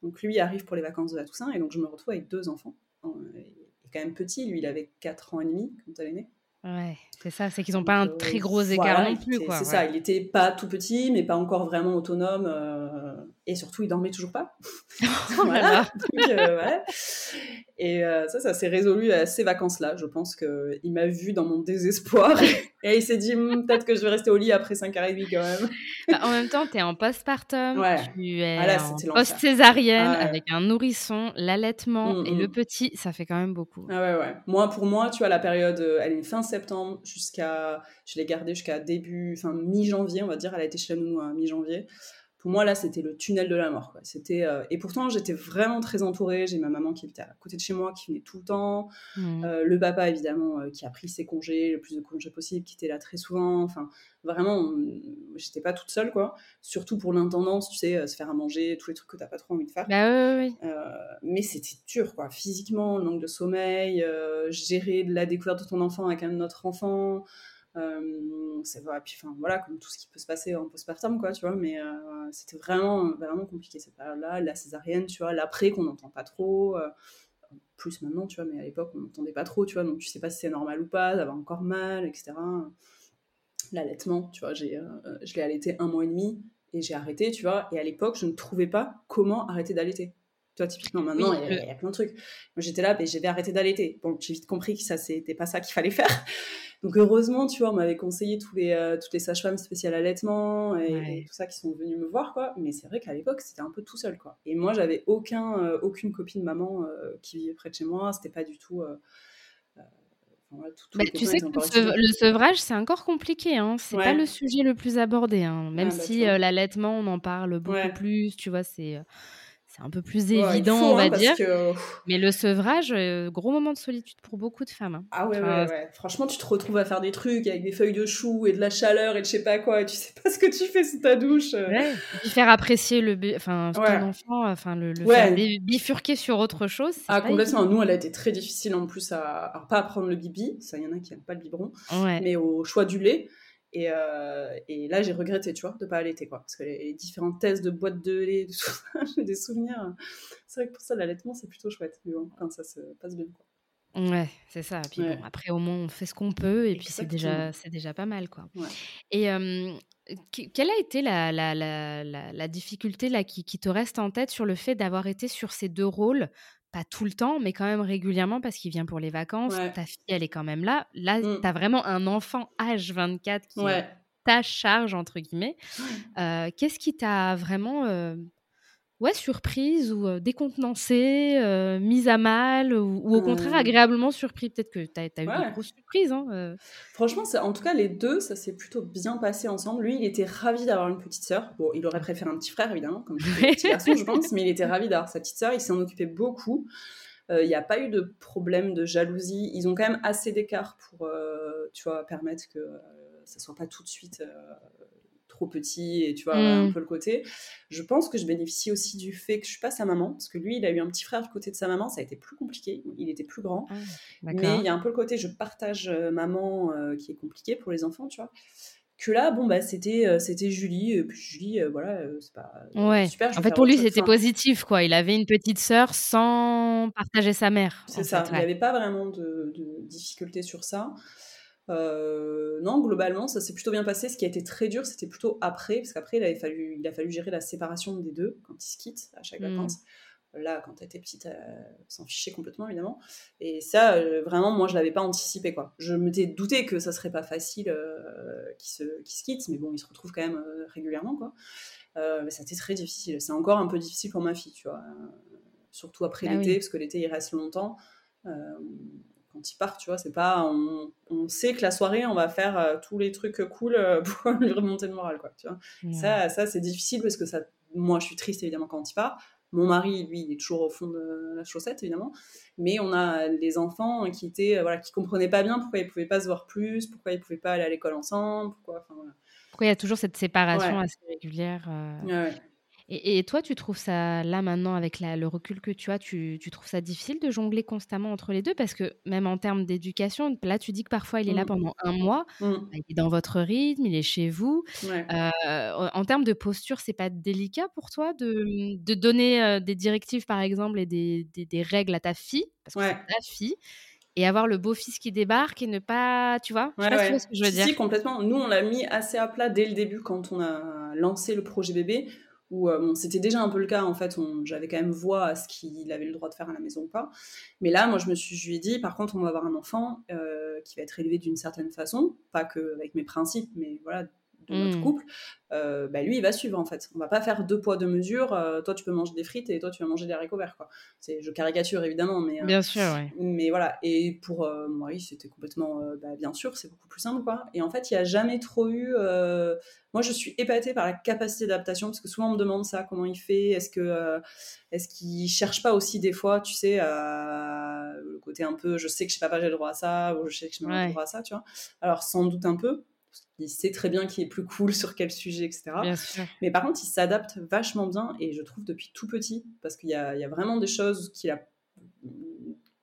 Donc, lui arrive pour les vacances de la Toussaint. Et donc, je me retrouve avec deux enfants. Il est quand même petit. Lui, il avait 4 ans et demi quand elle est née. Ouais, c'est ça, c'est qu'ils n'ont pas un très gros écart non plus. C'est ça, il était pas tout petit, mais pas encore vraiment autonome. Euh, et surtout, il dormait toujours pas. Oh voilà. Euh, et euh, ça, ça s'est résolu à ces vacances-là. Je pense qu'il m'a vu dans mon désespoir et il s'est dit hmm, peut-être que je vais rester au lit après 5h30 quand même. Bah, en même temps, tu es en postpartum, tu es ah en post-césarienne avec un nourrisson, l'allaitement mmh, et le mmh. petit, ça fait quand même beaucoup. Ah ouais, ouais. Moi, pour moi, tu vois, la période, elle est fin septembre jusqu'à. Je l'ai gardée jusqu'à début, enfin mi-janvier, on va dire. Elle a été chez nous à mi-janvier pour moi, là, c'était le tunnel de la mort. C'était, euh, et pourtant, j'étais vraiment très entourée. J'ai ma maman qui habitait à côté de chez moi, qui venait tout le temps. Mmh. Euh, le papa, évidemment, euh, qui a pris ses congés, le plus de congés possible, qui était là très souvent. Enfin, vraiment, j'étais pas toute seule, quoi. Surtout pour l'intendance, tu sais, se faire à manger, tous les trucs que t'as pas trop envie de faire. Bah, oui, oui. mais c'était dur, quoi. Physiquement, le manque de sommeil, gérer la découverte de ton enfant avec un autre enfant. Euh, c'est vrai, puis enfin voilà, comme tout ce qui peut se passer en postpartum, quoi, tu vois, mais euh, c'était vraiment, vraiment compliqué cette période-là. La césarienne, tu vois, l'après qu'on n'entend pas trop, euh, plus maintenant, tu vois, mais à l'époque on n'entendait pas trop, tu vois, donc tu sais pas si c'est normal ou pas, d'avoir encore mal, etc. L'allaitement, tu vois, j'ai, je l'ai allaité un mois et demi et j'ai arrêté, tu vois, et à l'époque je ne trouvais pas comment arrêter d'allaiter. Tu vois, typiquement, maintenant, il y, a plein de trucs. Moi, j'étais là, et j'avais arrêté d'allaiter. Bon, j'ai vite compris que ça, c'était pas ça qu'il fallait faire. Donc heureusement, tu vois, on m'avait conseillé tous les, euh, toutes les sages-femmes spéciales allaitement et, tout ça qui sont venues me voir, quoi. Mais c'est vrai qu'à l'époque, c'était un peu tout seul, quoi. Et moi, j'avais aucun, euh, aucune copine maman euh, qui vivait près de chez moi. C'était pas du tout. Bah, tu sais que le, sevrage, c'est encore compliqué. Hein. C'est pas le sujet le plus abordé. Hein. Même ah, bah, si l'allaitement, on en parle beaucoup plus. Tu vois, c'est c'est un peu plus évident, on va hein, dire. Mais le sevrage, euh, gros moment de solitude pour beaucoup de femmes. Hein. Ah ouais, ouais, ouais, Franchement, tu te retrouves à faire des trucs avec des feuilles de chou et de la chaleur et de je sais pas quoi, et tu sais pas ce que tu fais sous ta douche. Euh. Ouais. faire apprécier le, enfin, ton enfant, enfin, le, faire bifurquer sur autre chose. Ah, complètement. Nous, elle a été très difficile en plus à, alors, pas à prendre le bibi, ça, il y en a qui n'aiment pas le biberon, mais au choix du lait. Et, euh, et, là, j'ai regretté, tu vois, de pas allaiter, quoi. Parce que les, différentes tests de boîtes de lait, tout ça, j'ai des souvenirs. C'est vrai que pour ça, l'allaitement, c'est plutôt chouette. Mais bon, quand ça se passe bien, quoi. Ouais, c'est ça. Puis bon, après, au moins, on fait ce qu'on peut, et puis c'est déjà, c'est déjà pas mal, quoi. Et quelle a été la, la, la, la, difficulté là, qui, qui te reste en tête sur le fait d'avoir été sur ces deux rôles pas tout le temps, mais quand même régulièrement parce qu'il vient pour les vacances. Ta fille, elle est quand même là. Là, mmh. tu as vraiment un enfant âge 24 qui est ta charge, entre guillemets. Euh, qu'est-ce qui t'a vraiment ouais, surprise ou décontenancée, mise à mal, ou, au contraire agréablement surpris Peut-être que tu as, eu de grosses surprises. Hein, Franchement, en tout cas, les deux, ça s'est plutôt bien passé ensemble. Lui, il était ravi d'avoir une petite sœur. Bon, il aurait préféré un petit frère, évidemment, comme petit garçon, je pense, mais il était ravi d'avoir sa petite sœur. Il s'en occupait beaucoup. Il n'y a pas eu de problème de jalousie. Ils ont quand même assez d'écart pour, tu vois, permettre que ça soit pas tout de suite petit et tu vois un mm. peu le côté. Je pense que je bénéficie aussi du fait que je suis pas sa maman parce que lui il a eu un petit frère du côté de sa maman, ça a été plus compliqué, il était plus grand. Ah, mais il y a un peu le côté je partage euh, maman euh, qui est compliqué pour les enfants, tu vois que là bon bah c'était euh, c'était Julie et puis Julie voilà c'est pas ouais. super en fait pour lui c'était positif quoi il avait une petite sœur sans partager sa mère c'est ça il n'y avait pas vraiment de, de difficulté sur ça euh, non, globalement, ça s'est plutôt bien passé. Ce qui a été très dur, c'était plutôt après, parce qu'après, il, fallu, il a fallu gérer la séparation des deux quand ils se quittent à chaque mm. vacances. Là, quand elle était petite, elle s'en fichait complètement, évidemment. Et ça, euh, vraiment, moi, je l'avais pas anticipé, quoi. Je m'étais douté que ça serait pas facile euh, qu'ils se, qu se, quittent, mais bon, ils se retrouvent quand même régulièrement, quoi. mais ça a été très difficile. C'est encore un peu difficile pour ma fille, tu vois. surtout après ah l'été, parce que l'été, il reste longtemps quand il part, tu vois, c'est pas. On, sait que la soirée, on va faire euh, tous les trucs cool euh, pour lui remonter le moral, quoi, tu vois. Ça, ça c'est difficile parce que ça, moi, je suis triste évidemment quand il part. Mon mari, lui, il est toujours au fond de la chaussette, évidemment. Mais on a les enfants qui étaient, euh, voilà, qui comprenaient pas bien pourquoi ils pouvaient pas se voir plus, pourquoi ils pouvaient pas aller à l'école ensemble, pourquoi. Pourquoi il y a toujours cette séparation assez régulière. Ouais, et, toi, tu trouves ça, là maintenant, avec le recul que tu as, tu, trouves ça difficile de jongler constamment entre les deux? Parce que même en termes d'éducation, là, tu dis que parfois, il est là mmh. pendant un mois, mmh. bah, il est dans votre rythme, il est chez vous. Euh, en termes de posture, c'est pas délicat pour toi de, de donner euh, des directives, par exemple, et des, des, règles à ta fille? Parce que c'est ta fille et avoir le beau-fils qui débarque et ne pas, tu vois, je sais pas ce que je veux dire. Si, complètement. Nous, on l'a mis assez à plat dès le début quand on a lancé le projet bébé où euh, c'était déjà un peu le cas en fait, j'avais quand même voix à ce qu'il avait le droit de faire à la maison ou pas. Mais là, moi, je me suis, je lui ai dit, par contre, on va avoir un enfant euh, qui va être élevé d'une certaine façon, pas que avec mes principes, mais voilà, de notre Mmh. couple, euh, bah, lui, il va suivre en fait. On va pas faire deux poids, deux mesures. euh, toi, tu peux manger des frites et toi, tu vas manger des haricots verts. Quoi. C'est, je caricature évidemment, mais, euh, Bien sûr, ouais. mais voilà. Et pour euh, mari, c'était complètement, bah, bien sûr, c'est beaucoup plus simple. Quoi. Et en fait, il n'y a jamais trop eu. Moi, je suis épatée par la capacité d'adaptation parce que souvent, on me demande ça, comment il fait Est-ce que. Est-ce qu'il cherche pas aussi des fois, tu sais, le côté un peu, je sais que chez papa j'ai le droit à ça, ou je sais que je n'ai pas Ouais. le droit à ça, tu vois. Alors sans doute un peu, qu'il sait très bien qui est plus cool sur quel sujet, etc. Bien sûr. Mais par contre, il s'adapte vachement bien et je trouve depuis tout petit, parce qu'il y a, il y a vraiment des choses qu'il a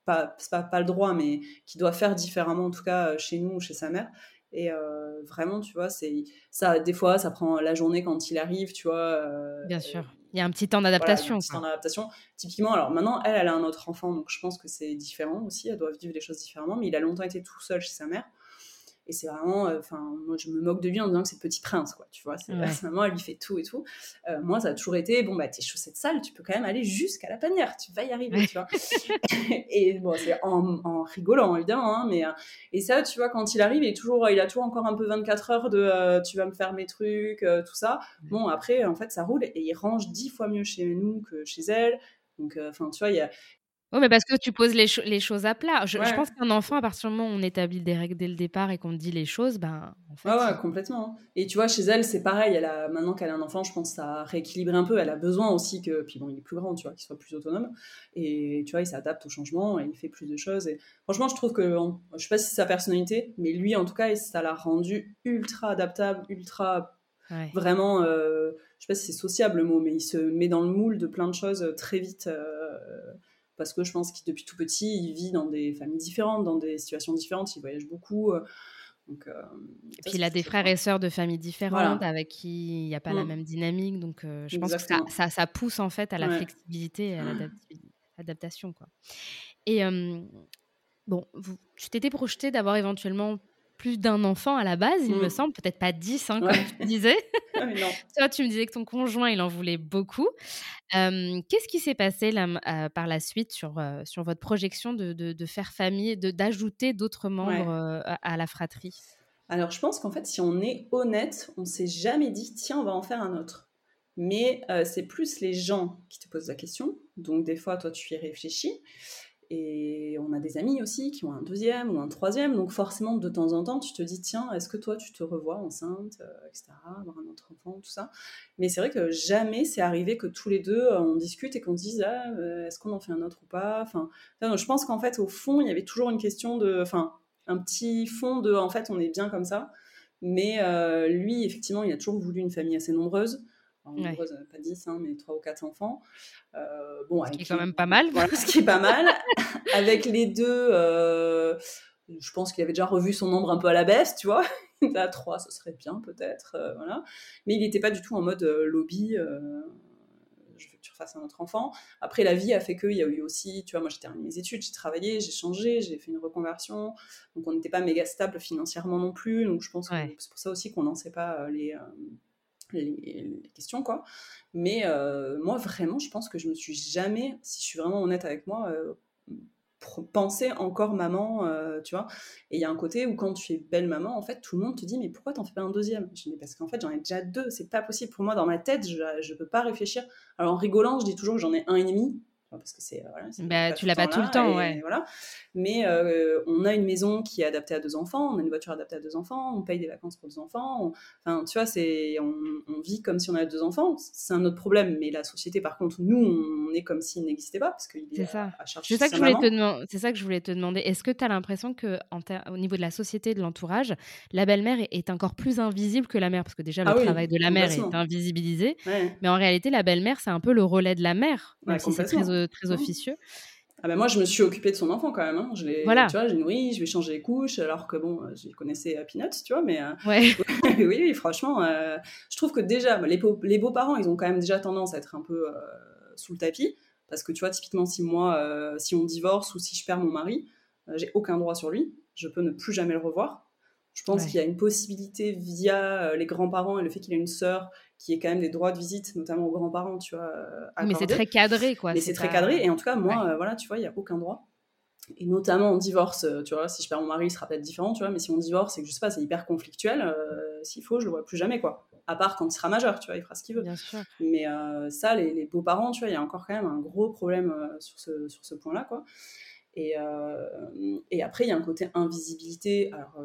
pas, pas, pas le droit, mais qu'il doit faire différemment, en tout cas euh, chez nous ou chez sa mère. Et euh, vraiment, tu vois, c'est ça. Des fois, ça prend la journée quand il arrive, tu vois. euh, Bien sûr. Il y a un petit temps voilà, il d'adaptation. d'adaptation. Typiquement, alors maintenant, elle, elle a un autre enfant, donc je pense que c'est différent aussi. Elle doit vivre les choses différemment, mais il a longtemps été tout seul chez sa mère. Et c'est vraiment, euh, enfin, moi je me moque de lui en disant que c'est le petit prince, quoi. Tu vois, c'est Ouais. sa maman, elle lui fait tout et tout. Euh, moi, ça a toujours été, bon, bah, tes chaussettes sales, tu peux quand même aller jusqu'à la panière, tu vas y arriver, tu vois. et bon, c'est en, en rigolant, évidemment, hein, mais. euh, et ça, tu vois, quand il arrive, il, est toujours, il a toujours encore un peu 24 heures de euh, tu vas me faire mes trucs, euh, tout ça. Bon, après, en fait, ça roule et il range dix fois mieux chez nous que chez elle. Donc, euh, enfin, tu vois, il y a. Oui, mais parce que tu poses les, cho- les choses à plat. Je, pense qu'un enfant, à partir du moment où on établit des règles dès le départ et qu'on dit les choses, ben, en fait, Ouais, ouais, complètement. hein. Et tu vois, chez elle, c'est pareil. Elle a, maintenant qu'elle a un enfant, je pense que ça a rééquilibré un peu. Elle a besoin aussi que. Puis bon, il est plus grand, tu vois, qu'il soit plus autonome. Et tu vois, il s'adapte au changement et il fait plus de choses. Et franchement, je trouve que. en- Je sais pas si c'est sa personnalité, mais lui, en tout cas, ça l'a rendu ultra adaptable, ultra. ouais. Vraiment. euh, je sais pas si c'est sociable le mot, mais il se met dans le moule de plein de choses euh, très vite. euh, parce que je pense qu'il depuis tout petit, il vit dans des familles différentes, dans des situations différentes, il voyage beaucoup. euh, donc, euh, Et puis il a des frères et sœurs de familles différentes Voilà. avec qui il n'y a pas la Mm. même dynamique. Donc euh, je pense que ça, Exactement. ça, ça pousse en fait à la Ouais. flexibilité et à l'adapti- l'adaptation. quoi. Et euh, bon, vous- tu t'étais projeté d'avoir éventuellement plus d'un enfant à la base, il me Mm. semble, peut-être pas dix, hein, Ouais. comme tu disais. Ah. Toi, tu me disais que ton conjoint, il en voulait beaucoup. Euh, Qu'est-ce qui s'est passé là, euh, par la suite sur, euh, sur votre projection de, de, de faire famille, d'ajouter d'autres membres euh, à, à la fratrie? Alors, je pense qu'en fait, si on est honnête, on s'est jamais dit, tiens, on va en faire un autre. Mais c'est plus les gens qui te posent la question. Donc, des fois, toi, tu y réfléchis. Et on a des amis aussi qui ont un deuxième ou un troisième. Donc, forcément, de temps en temps, tu te dis, tiens, est-ce que toi, tu te revois enceinte, euh, etc., avoir un autre enfant, tout ça. Mais c'est vrai que jamais c'est arrivé que tous les deux, euh, on discute et qu'on se dise, ah, euh, est-ce qu'on en fait un autre ou pas? Enfin, Je pense qu'en fait, au fond, il y avait toujours une question de. Enfin, un petit fond de, en fait, on est bien comme ça. Mais lui, effectivement, il a toujours voulu une famille assez nombreuse. Ouais. pas 10, hein, mais 3 ou 4 enfants. Euh, bon, Ce qui est quand les- même pas mal. Voilà, ce qui est pas mal. avec les deux, euh, je pense qu'il avait déjà revu son nombre un peu à la baisse, tu vois. à 3, ce serait bien, peut-être. euh, voilà. Mais il n'était pas du tout en mode lobby. je veux que tu refasses un autre enfant. Après, la vie a fait qu'il y a eu aussi, tu vois, moi j'ai terminé mes études, j'ai travaillé, j'ai changé, j'ai fait une reconversion. Donc on n'était pas méga stable financièrement non plus. Donc je pense Ouais. que c'est pour ça aussi qu'on lançait pas les, les, questions, quoi. Mais euh, moi, vraiment, je pense que je me suis jamais, si je suis vraiment honnête avec moi, euh, pensé encore maman, euh, tu vois. Et il y a un côté où quand tu es belle maman, en fait, tout le monde te dit mais pourquoi t'en fais pas un deuxième? Je dis mais parce qu'en fait j'en ai déjà deux, c'est pas possible pour moi dans ma tête, je je peux pas réfléchir. Alors en rigolant, je dis toujours que j'en ai un et demi. Parce que c'est. euh, Voilà, Bah, tu l'as pas tout le temps, ouais. Voilà. Mais euh, on a une maison qui est adaptée à deux enfants, on a une voiture adaptée à deux enfants, on paye des vacances pour deux enfants. on- Enfin, tu vois, c'est, on, on vit comme si on avait deux enfants. C'est un autre problème. Mais la société, par contre, nous, on est comme s'il n'existait pas parce qu'il est, C'est à, ça. à charge C'est de ça, que je voulais te demander. C'est ça que je voulais te demander. Est-ce que tu as l'impression que, en au niveau de la société, de l'entourage, la belle-mère est, est encore plus invisible que la mère? Parce que déjà, le Ah oui, travail de la mère est invisibilisé. Ouais. Mais en réalité, la belle-mère, c'est un peu le relais de la mère, même Ouais, si c'est très, très Mmh. officieux. Ah ben moi, je me suis occupée de son enfant quand même. hein. Je l'ai, Voilà. tu vois, j'ai nourri, je vais changer les couches, alors que bon, euh, je connaissais à Peanuts, tu vois, mais euh, Ouais. oui, oui, franchement, euh, je trouve que déjà, les, beaux- les beaux-parents, ils ont quand même déjà tendance à être un peu euh, sous le tapis, parce que tu vois, typiquement, si moi, euh, si on divorce ou si je perds mon mari, euh, j'ai aucun droit sur lui, je peux ne plus jamais le revoir. Je pense Ouais. qu'il y a une possibilité via euh, les grands-parents et le fait qu'il ait une sœur qui ait quand même des droits de visite, notamment aux grands-parents, tu vois. euh, mais c'est très cadré, quoi. Mais c'est très pas- cadré, et en tout cas, moi, Ouais. euh, voilà, tu vois, il n'y a aucun droit. et notamment en divorce, tu vois, si je perds mon mari, il sera peut-être différent, tu vois, mais si on divorce et que je sais pas, c'est hyper conflictuel, s'il faut, je le vois plus jamais, quoi. À part quand il sera majeur, tu vois, il fera ce qu'il veut. Bien sûr. Mais ça, les, beaux-parents, tu vois, il y a encore quand même un gros problème sur ce, sur ce point-là, quoi. Et, et, après, il y a un côté invisibilité alors,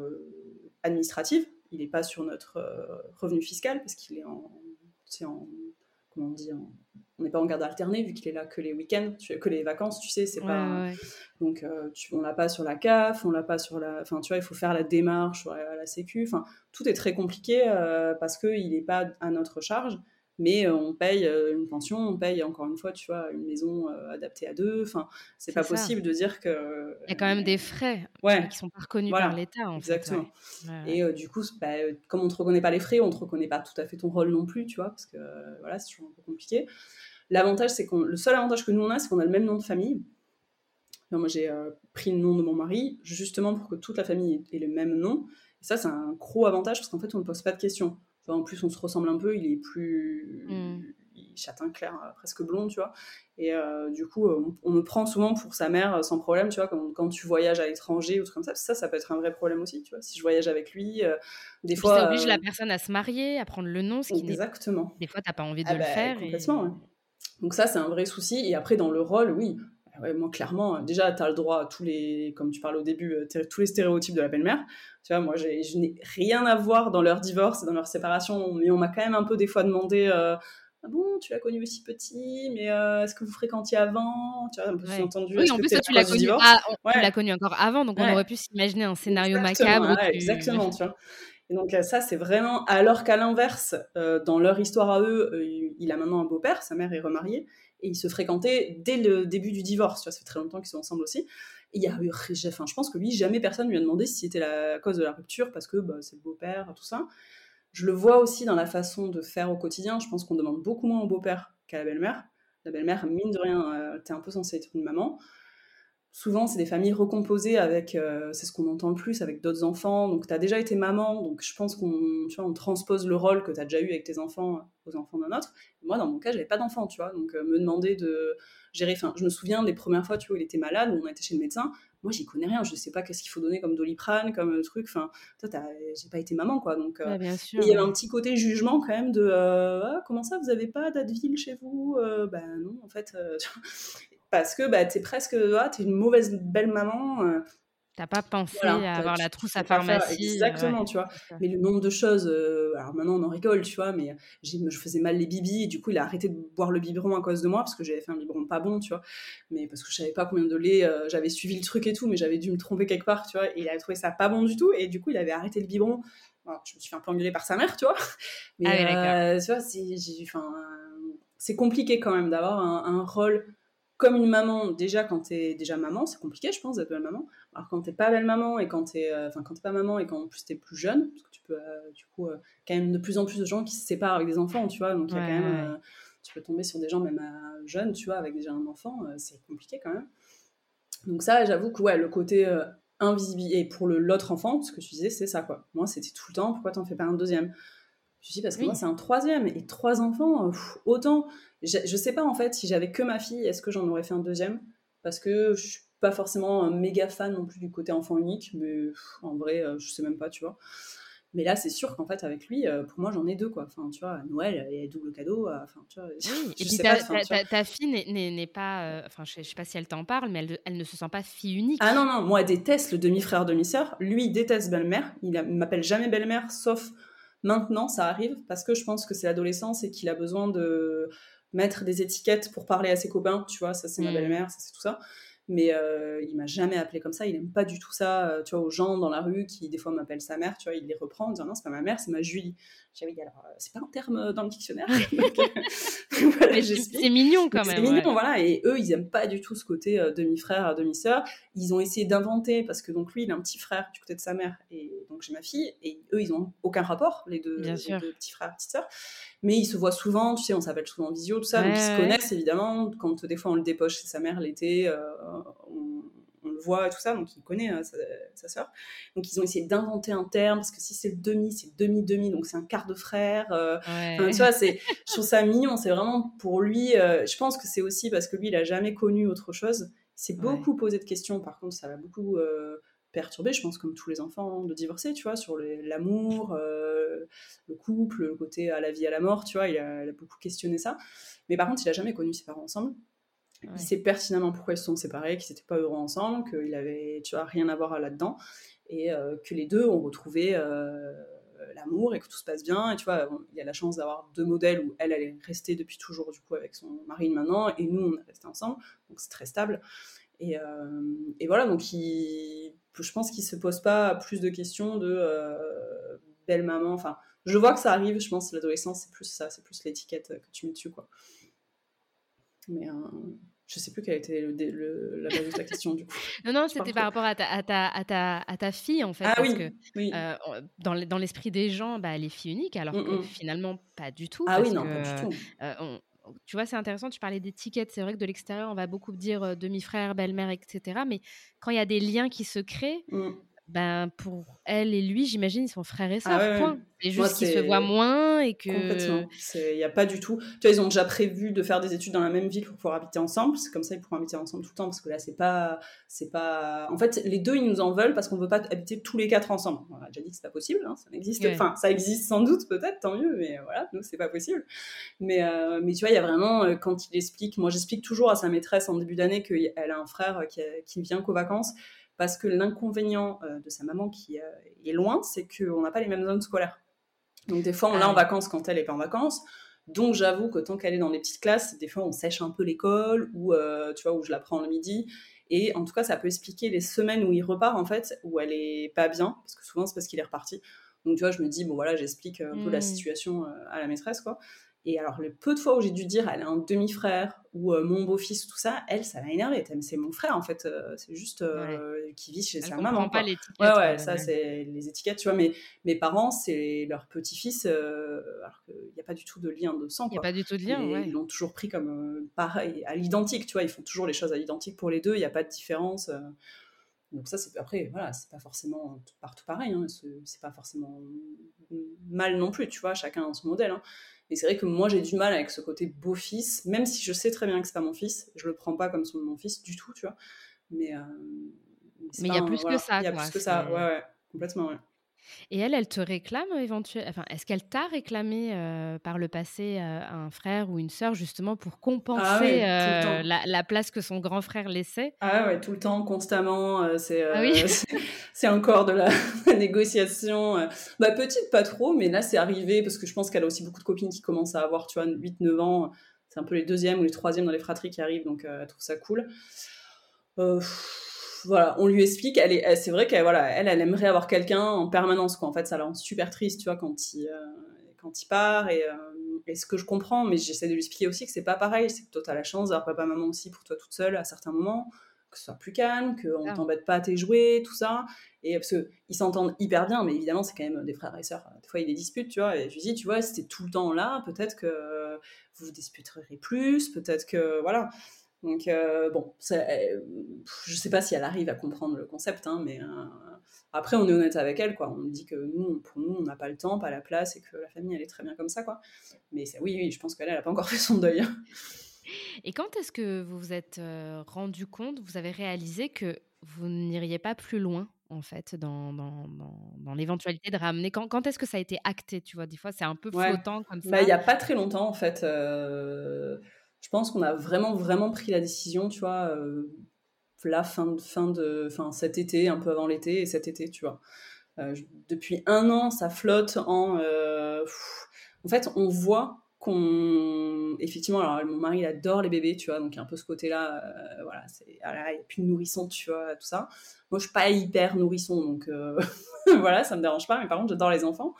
administrative. Il n'est pas sur notre revenu fiscal parce qu'il est en, en, comment on dit, on n'est pas en garde alternée vu qu'il est là que les week-ends, que les vacances, tu sais, c'est pas. Donc, euh, tu, on l'a pas sur la CAF, on l'a pas sur la. Enfin, tu vois, il faut faire la démarche sur la, Sécu. Enfin, tout est très compliqué euh, parce qu'il n'est pas à notre charge mais euh, on paye euh, une pension, on paye encore une fois, tu vois, une maison euh, adaptée à deux. Enfin, c'est pas possible de dire que. Il y a quand même des frais ouais. qui sont pas reconnus par l'État. Exactement. Et du coup, bah, comme on ne te reconnaît pas les frais, on ne te reconnaît pas tout à fait ton rôle non plus, tu vois, parce que voilà, c'est toujours un peu compliqué. L'avantage, c'est qu'on, le seul avantage que nous on a, c'est qu'on a le même nom de famille. moi, j'ai pris le nom de mon mari justement pour que toute la famille ait le même nom. Et ça, c'est un gros avantage parce qu'en fait, on ne pose pas de questions en plus, on se ressemble un peu, il est plus. Mm. châtain clair, euh, presque blond, tu vois. Et euh, du coup, on, me prend souvent pour sa mère euh, sans problème, tu vois, quand, quand tu voyages à l'étranger ou truc comme ça. Ça, ça peut être un vrai problème aussi, tu vois. Si je voyage avec lui, des fois. Ça oblige la personne à se marier, à prendre le nom, ce qui Exactement. Des fois, t'as pas envie de ah le bah, faire. Complètement, Donc, ça, c'est un vrai souci. Et après, dans le rôle, oui, moi, clairement, déjà, tu as le droit à tous les, comme tu parles au début, tous les stéréotypes de la belle-mère. Tu vois, moi, je n'ai rien à voir dans leur divorce et dans leur séparation, mais on m'a quand même un peu des fois demandé euh, Ah bon, tu l'as connu aussi petit, mais euh, est-ce que vous fréquentiez avant? Tu vois, un peu entendu Oui, en plus, tu l'as connu, ah, connu encore avant, donc on aurait pu s'imaginer un scénario macabre. Exactement, tu vois. Et donc ça, c'est vraiment, alors qu'à l'inverse, euh, dans leur histoire à eux, il a maintenant un beau-père, sa mère est remariée, et ils se fréquentaient dès le début du divorce. Tu vois, ça fait très longtemps qu'ils sont ensemble aussi il y a eu, enfin, je pense que lui, jamais personne lui a demandé si c'était la cause de la rupture parce que bah, c'est le beau-père, tout ça. Je le vois aussi dans la façon de faire au quotidien. Je pense qu'on demande beaucoup moins au beau-père qu'à la belle-mère. La belle-mère, mine de rien, euh, t'es un peu censée être une maman souvent, c'est des familles recomposées avec, euh, c'est ce qu'on entend le plus, avec d'autres enfants. Donc, tu as déjà été maman, donc je pense qu'on on transpose le rôle que tu as déjà eu avec tes enfants aux enfants d'un autre. Moi, dans mon cas, j'avais pas d'enfant, tu vois. Donc, euh, me demander de gérer. Enfin, je me souviens des premières fois, tu vois, où il était malade, où on était chez le médecin. Moi, j'y connais rien. Je sais pas qu'est-ce qu'il faut donner comme doliprane, comme truc. Enfin, toi, j'ai pas été maman, quoi. Donc, euh, il y avait un petit côté jugement quand même de ah, comment ça, vous avez pas d'Advil chez vous Ben non, en fait parce que bah, tu es presque ah, es une mauvaise belle maman. Tu euh. T'as pas pensé à avoir la trousse à pharmacie. Euh, exactement, tu vois. Mais le nombre de choses, euh, alors maintenant on en rigole, tu vois, mais je faisais mal les bibis et du coup il a arrêté de boire le biberon à cause de moi parce que j'avais fait un biberon pas bon, tu vois. Mais parce que je savais pas combien de lait, j'avais suivi le truc et tout, mais j'avais dû me tromper quelque part, tu vois. Et il a trouvé ça pas bon du tout et du coup il avait arrêté le biberon. je me suis fait un peu engueuler par sa mère, tu vois. Mais ah tu vois, c'est compliqué quand même d'avoir un, un rôle comme une maman, déjà quand t'es déjà maman, c'est compliqué, je pense, d'être belle maman. Alors quand t'es pas belle maman et quand t'es, euh, enfin quand t'es pas maman et quand en plus t'es plus jeune, parce que tu peux, euh, du coup, euh, quand même de plus en plus de gens qui se séparent avec des enfants, tu vois, donc il y a quand même, tu peux tomber sur des gens même jeunes, tu vois, avec déjà un enfant, c'est compliqué quand même. Donc ça, j'avoue que ouais, le côté invisible et pour le l'autre enfant, ce que tu disais, c'est ça quoi. Moi, c'était tout le temps, pourquoi t'en fais pas un deuxième? Je dis parce que moi c'est un troisième et trois enfants, autant je, sais pas en fait si j'avais que ma fille, est-ce que j'en aurais fait un deuxième? Parce que je suis pas forcément un méga fan non plus du côté enfant unique, mais en vrai, euh, je sais même pas, tu vois. Mais là, c'est sûr qu'en fait, avec lui, euh, pour moi, j'en ai deux, quoi. Enfin, tu vois, Noël, il y a double cadeau. Euh, enfin, tu vois, et puis ta, ta, fille n'est pas. Enfin, je, sais pas si elle t'en parle, mais elle, elle, ne se sent pas fille unique. Ah non, non, moi, elle déteste le demi-frère, demi-sœur. Lui, il déteste belle-mère. Il m'appelle jamais belle-mère, sauf maintenant, ça arrive, parce que je pense que c'est l'adolescence et qu'il a besoin de mettre des étiquettes pour parler à ses copains, tu vois, ça c'est ma mm. belle-mère, ça c'est tout ça. Mais euh, il m'a jamais appelé comme ça, il aime pas du tout ça, euh, tu vois, aux gens dans la rue qui des fois m'appellent sa mère, tu vois, il les reprend en disant non, c'est pas ma mère, c'est ma Julie. J'ai oui, alors, euh, c'est pas un terme dans le dictionnaire. c'est mignon quand même. C'est mignon, voilà, et eux, ils aiment pas du tout ce côté demi-frère, demi-sœur. Ils ont essayé d'inventer, parce que donc lui, il a un petit frère du côté de sa mère, et donc j'ai ma fille, et eux, ils ont aucun rapport, les deux, les deux petits frères, petites sœurs mais ils se voient souvent, tu sais, on s'appelle souvent en visio, tout ça, donc ils se connaissent évidemment. Quand des fois on le dépoche chez sa mère l'été, euh, on, voit et tout ça, donc il connaît euh, sa, sa soeur. Donc ils ont essayé d'inventer un terme, parce que si c'est le demi, c'est demi-demi, donc c'est un quart de frère. Euh, tu vois, c'est, je trouve ça mignon, c'est vraiment pour lui, je pense que c'est aussi parce que lui, il a jamais connu autre chose. Il s'est beaucoup posé de questions. Par contre, ça l'a beaucoup perturbé, je pense, comme tous les enfants de divorcer, tu vois, sur l'amour, le couple, le côté à la vie, à la mort, tu vois, il a, beaucoup questionné ça. Mais par contre, il a jamais connu ses parents ensemble. Il sait pertinemment pourquoi ils se sont séparés, qu'ils n'étaient pas heureux ensemble, qu'il avait, rien à voir là-dedans, et que les deux ont retrouvé l'amour et que tout se passe bien. Et tu vois, il a la chance d'avoir deux modèles où elle, elle est restée depuis toujours du coup avec son mari maintenant et nous, on est restés ensemble. Donc c'est très stable. Et, euh, et voilà, donc je pense qu'il se pose pas plus de questions de euh, belle maman. Enfin, je vois que ça arrive, je pense, l'adolescence, c'est plus ça, c'est plus l'étiquette que tu mets dessus, quoi. Mais euh, je sais plus quelle était le, la base de ta question du coup. non, non, c'était par rapport à ta, à, ta, à, ta, à ta, fille en fait. Ah parce oui, que, oui. Euh, dans l'esprit des gens, bah, elle est fille unique, alors mm, que mm. finalement, pas du tout. Ah parce oui, non, que, pas du tout. euh, on- tu vois, c'est intéressant, tu parlais d'étiquettes. C'est vrai que de l'extérieur, on va beaucoup dire euh, demi-frère, belle-mère, etc. Mais quand il y a des liens qui se créent, Mm. Ben, pour elle et lui, j'imagine, ils sont frères et Ah sœurs, ouais, ouais. point. Moi, juste qu'ils se voient moins et que. Complètement. Il n'y a pas du tout. Tu vois, ils ont déjà prévu de faire des études dans la même ville pour pouvoir habiter ensemble. C'est comme ça, ils pourront habiter ensemble tout le temps parce que là, c'est pas, c'est pas. En fait, les deux, ils nous en veulent parce qu'on veut pas habiter tous les quatre ensemble. On a déjà dit que c'est pas possible. hein, ça n'existe. Ouais. Enfin, ça existe sans doute, peut-être, tant mieux. Mais voilà, nous, c'est pas possible. Mais, euh, mais tu vois, il y a vraiment euh, quand il explique. Moi, j'explique toujours à sa maîtresse en début d'année qu'elle a un frère qui, qui vient qu'aux vacances. Parce que l'inconvénient euh, de sa maman qui euh, est loin, c'est qu'on n'a pas les mêmes zones scolaires. Donc des fois, on Ah l'a en oui. vacances quand elle n'est pas en vacances. Donc j'avoue que tant qu'elle est dans les petites classes, des fois on sèche un peu l'école ou euh, tu vois où je la prends le midi. Et en tout cas, ça peut expliquer les semaines où il repart en fait, où elle est pas bien, parce que souvent c'est parce qu'il est reparti. Donc tu vois, je me dis bon voilà, j'explique un peu la Mm. situation à la maîtresse quoi. Et alors le peu de fois où j'ai dû dire elle a un demi-frère ou euh, mon beau-fils tout ça, elle ça l'a énervé. C'est mon frère en fait, euh, c'est juste euh, qui vit chez Elle sa maman. pas l'étiquette. Ouais, ouais, ouais, ça, c'est les étiquettes, tu vois. Mais mes parents, c'est leur petit-fils, euh, alors qu'il n'y a pas du tout de lien de sang, Il n'y a pas du tout de lien, Et ouais. Ils l'ont toujours pris comme euh, pareil, à l'identique, tu vois. Ils font toujours les choses à l'identique pour les deux, il n'y a pas de différence. euh. Donc ça, c'est après, voilà, c'est pas forcément partout pareil, hein, c'est c'est pas forcément mal non plus, tu vois, chacun a son modèle. hein. Mais c'est vrai que moi, j'ai du mal avec ce côté beau-fils, même si je sais très bien que c'est pas mon fils, je le prends pas comme son, mon fils du tout, tu vois. Mais euh, Mais il y a plus que ça, Il y a quoi, plus que ça, ouais, ouais, complètement, ouais. Et elle, elle te réclame éventuellement. Enfin, est-ce qu'elle t'a réclamé euh, par le passé euh, un frère ou une sœur justement pour compenser Ah le euh, la, la place que son grand frère laissait? Ah ouais, tout le temps, constamment. euh, c'est Ah euh, oui. c'est- c'est encore de la négociation. euh. Bah, petite, pas trop, mais là, c'est arrivé parce que je pense qu'elle a aussi beaucoup de copines qui commencent à avoir, tu vois, 8-9 ans. C'est un peu les deuxièmes ou les troisièmes dans les fratries qui arrivent, donc euh, elle trouve ça cool. Euh, pff, voilà, on lui explique. Elle est, c'est vrai qu'elle, voilà, elle, elle aimerait avoir quelqu'un en permanence, quoi. En fait, ça la rend super triste, tu vois, quand il, euh, quand il part. Et, euh, et ce que je comprends, mais j'essaie de lui expliquer aussi que c'est pas pareil. C'est que toi, t'as la chance d'avoir papa, maman aussi pour toi toute seule à certains moments que ce soit plus calme, qu'on Ah. t'embête pas à tes jouets, tout ça. Et parce qu'ils s'entendent hyper bien, mais évidemment, c'est quand même des frères et sœurs. Des fois, il y a des disputes, tu vois. Et je lui dis, tu vois, si t'es tout le temps là, peut-être que vous vous disputerez plus, peut-être que. Voilà. Donc, euh, bon, ça, euh, je sais pas si elle arrive à comprendre le concept, hein, mais euh, après, on est honnête avec elle, quoi. On dit que nous, pour nous, on n'a pas le temps, pas la place, et que la famille, elle est très bien comme ça, quoi. Mais oui, oui, je pense qu'elle, elle a pas encore fait son deuil. hein. Et quand est-ce que vous vous êtes rendu compte, vous avez réalisé que vous n'iriez pas plus loin en fait dans, dans, dans, dans l'éventualité de ramener Quand, quand est-ce que ça a été acté Tu vois, des fois c'est un peu Ouais. flottant comme ça. Bah, il y a pas très longtemps, en fait. euh, je pense qu'on a vraiment, vraiment pris la décision, tu vois, euh, là, fin de, fin de, fin, cet été, un peu avant l'été, et cet été, tu vois. Euh, depuis un an, ça flotte en. euh, en fait, on voit qu'on. Effectivement, alors mon mari, adore les bébés, tu vois, donc il y a un peu ce côté-là, euh, voilà, c'est, ah il n'y a plus de nourrisson, tu vois, tout ça. Moi, je suis pas hyper nourrisson, donc voilà, ça me dérange pas, mais par contre, j'adore les enfants.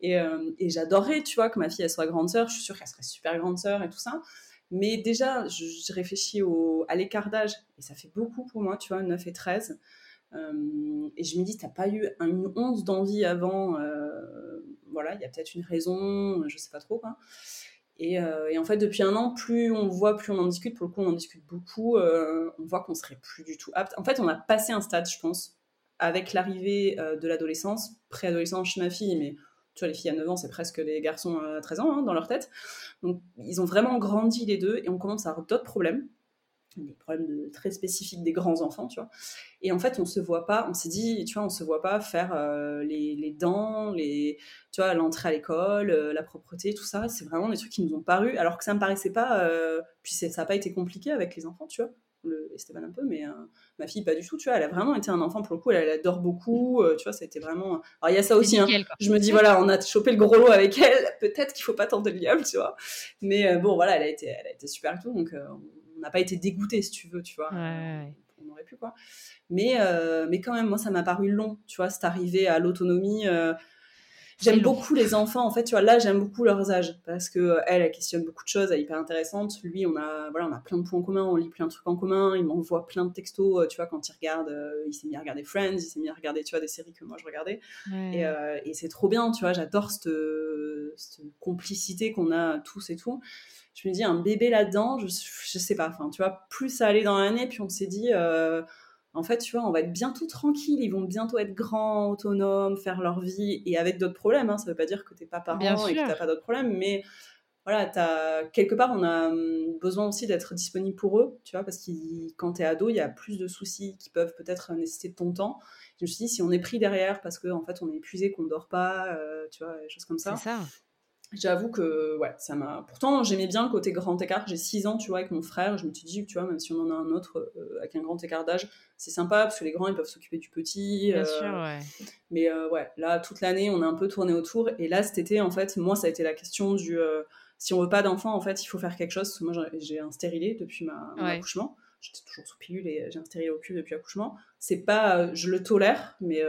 Et, et j'adorerais, tu vois, que ma fille, soit grande sœur. Je suis sûre qu'elle serait super grande sœur et tout ça. Mais déjà, je, réfléchis au, à l'écart d'âge, et ça fait beaucoup pour moi, tu vois, 9 et 13. Euh, et je me dis, t'as pas eu un- une once d'envie avant, euh, voilà, il y a peut-être une raison, je sais pas trop. Et, euh, et en fait, depuis un an, plus on voit, plus on en discute, pour le coup, on en discute beaucoup, on voit qu'on serait plus du tout apte. En fait, on a passé un stade, je pense, avec l'arrivée de l'adolescence, préadolescence chez ma fille, mais tu vois, les filles à 9 ans, c'est presque les garçons à 13 ans hein, dans leur tête. Donc, ils ont vraiment grandi les deux et on commence à avoir d'autres problèmes. des problèmes de, très spécifiques des grands enfants, tu vois. Et en fait, on se voit pas, on s'est dit, tu vois, on se voit pas faire euh, les, les, dents, les, tu vois, l'entrée à l'école, euh, la propreté, tout ça. C'est vraiment des trucs qui nous ont paru, alors que ça me paraissait pas, euh, puis ça n'a pas été compliqué avec les enfants, tu vois. Le Esteban un peu, mais ma fille pas du tout, tu vois. Elle a vraiment été un enfant pour le coup, elle, adore beaucoup, tu vois, ça a été vraiment. Alors il y a ça aussi, hein. je me dis, voilà, on a chopé le gros lot avec elle, peut-être qu'il faut pas tenter le diable, tu vois. Mais bon, voilà, elle a été, elle a été super et tout, donc on n'a pas été dégoûté, si tu veux, tu vois. On aurait pu, quoi. Mais, euh, mais quand même, moi, ça m'a paru long, tu vois, c'est arrivé à l'autonomie. Euh, j'aime beaucoup les enfants, en fait, tu vois, là, j'aime beaucoup leurs âges, parce que elle, elle questionne beaucoup de choses, elle est hyper intéressante. Lui, on a, voilà, on a plein de points en commun, on lit plein de trucs en commun, il m'envoie plein de textos, euh, tu vois, quand il regarde, il s'est mis à regarder Friends, il s'est mis à regarder, tu vois, des séries que moi, je regardais. Et, et c'est trop bien, tu vois, j'adore cette, cette complicité qu'on a tous et tout je me dis un bébé là-dedans, je, je sais pas, enfin tu vois, plus ça allait dans l'année, puis on s'est dit, euh, en fait, tu vois, on va être bientôt tranquille, ils vont bientôt être grands, autonomes, faire leur vie, et avec d'autres problèmes, hein, ça veut pas dire que t'es pas parent et que t'as pas d'autres problèmes, mais voilà, as, quelque part, on a hum, besoin aussi d'être disponible pour eux, tu vois, parce que quand t'es ado, il y a plus de soucis qui peuvent peut-être nécessiter de ton temps. Je me suis dit, si on est pris derrière parce qu'en en fait, on est épuisé, qu'on dort pas, euh, tu vois, des choses comme ça. C'est ça j'avoue que ouais ça m'a pourtant j'aimais bien le côté grand écart. J'ai 6 ans tu vois avec mon frère je me suis dit tu vois même si on en a un autre euh, avec un grand écart d'âge c'est sympa parce que les grands ils peuvent s'occuper du petit bien euh, sûr ouais. mais euh, ouais là toute l'année on a un peu tourné autour. Et là cet été en fait moi ça a été la question du si on veut pas d'enfant en fait il faut faire quelque chose. Moi j'ai un stérilé depuis ma, mon accouchement. J'étais toujours sous pilule et j'ai un stérilet au cul depuis l'accouchement. C'est pas je le tolère mais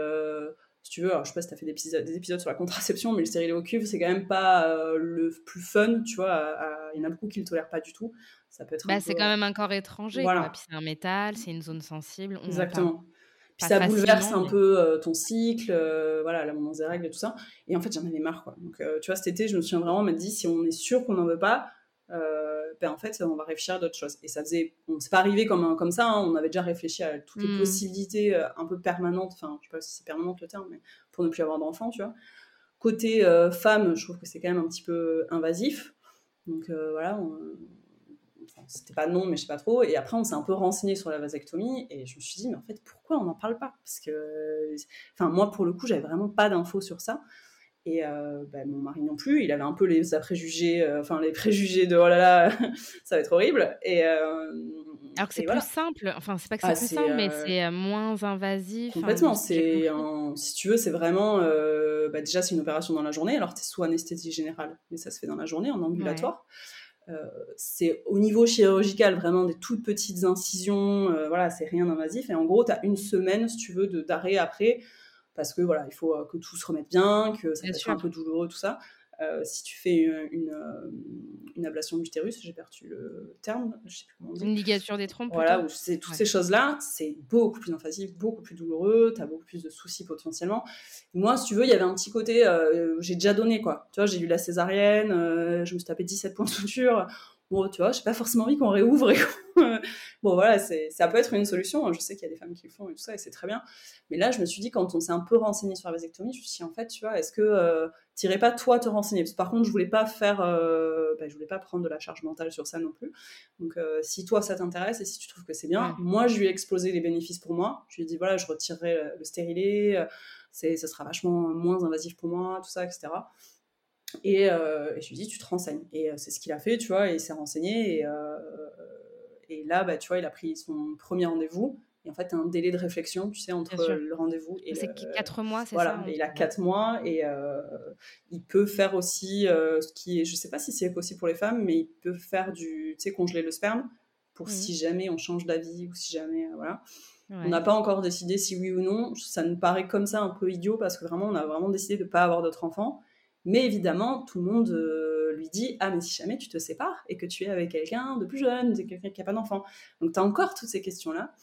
si tu veux, alors je sais pas si t'as fait des épisodes, des épisodes sur la contraception, mais le stérilet au cuve, c'est quand même pas euh, le plus fun, tu vois. Il y en a beaucoup qui le tolèrent pas du tout. Ça peut être. Bah, c'est quand même un corps étranger. Voilà. Puis c'est un métal, c'est une zone sensible. Exactement. Puis ça bouleverse un peu euh, ton cycle, euh, voilà, la moment des règles et tout ça. Et en fait, j'en avais marre, quoi. Donc, tu vois, cet été, je me souviens vraiment me dit, si on est sûr qu'on n'en veut pas, ben en fait, on va réfléchir à d'autres choses. Et ça faisait, on s'est pas arrivé comme, comme ça, hein. on avait déjà réfléchi à toutes les hmm. possibilités euh, un peu permanentes, enfin, je sais pas si c'est permanente le terme, mais pour ne plus avoir d'enfants, tu vois. Côté euh, femme, je trouve que c'est quand même un petit peu invasif. Donc euh, voilà, c'était pas non, mais je sais pas trop. Et après, on s'est un peu renseigné sur la vasectomie et je me suis dit, mais en fait, pourquoi on n'en parle pas? Parce que, enfin, moi, pour le coup, j'avais vraiment pas d'infos sur ça. Et euh, bah, mon mari non plus, il avait un peu les préjugés, euh, enfin les préjugés de oh là là, ça va être horrible. Et euh, alors que c'est plus simple, enfin c'est pas que c'est ah, plus simple, mais c'est moins invasif. Complètement, c'est si tu veux, c'est vraiment bah, déjà c'est une opération dans la journée. Alors tu es sous anesthésie générale, mais ça se fait dans la journée en ambulatoire. c'est au niveau chirurgical vraiment des toutes petites incisions, voilà, c'est rien d'invasif. Et en gros, tu as une semaine, si tu veux, d'arrêt après parce que voilà, il faut euh, que tout se remette bien, que ça soit un peu douloureux, tout ça. Euh, si tu fais une, une, euh, une ablation d'utérus, j'ai perdu le terme, je sais plus comment dit. Une ligature des trompes. Voilà, c'est toutes ces choses-là, c'est beaucoup plus invasif, beaucoup plus douloureux, tu as beaucoup plus de soucis potentiellement. Moi, si tu veux, il y avait un petit côté, j'ai déjà donné quoi. Tu vois, j'ai eu la césarienne, je me suis tapé 17 points de suture bon, tu vois, j'ai pas forcément envie qu'on réouvre. Bon, voilà, ça peut être une solution. Hein. Je sais qu'il y a des femmes qui le font et tout ça, et c'est très bien. Mais là, je me suis dit, quand on s'est un peu renseigné sur la vasectomie, je me suis dit, en fait, tu vois, est-ce que euh, tu n'irais pas toi te renseigner? Parce que par contre, je voulais pas faire, euh, bah, je voulais pas prendre de la charge mentale sur ça non plus. Donc, euh, si toi ça t'intéresse et si tu trouves que c'est bien, moi, je lui ai explosé les bénéfices pour moi. Je lui ai dit, voilà, je retirerai le, stérilet, c'est, ça sera vachement moins invasif pour moi, tout ça, etc. Euh, et, je lui dis, tu te renseignes. Et euh, c'est ce qu'il a fait, tu vois, et il s'est renseigné. Et, euh, et là, bah, tu vois, il a pris son premier rendez-vous. Et en fait, un délai de réflexion, tu sais, entre le rendez-vous et C'est 4 mois, c'est ça Voilà, il a 4 mois et il peut faire aussi ce qui est, je sais pas si c'est possible pour les femmes, mais il peut faire du, tu sais, congeler le sperme pour mmh si jamais on change d'avis ou si jamais, voilà. On n'a pas encore décidé si oui ou non. Ça nous paraît comme ça un peu idiot parce que vraiment, on a vraiment décidé de ne pas avoir d'autres enfants. Mais évidemment, tout le monde euh, lui dit Ah, mais si jamais tu te sépares et que tu es avec quelqu'un de plus jeune, quelqu'un qui n'a pas d'enfant. Donc, tu as encore toutes ces questions-là.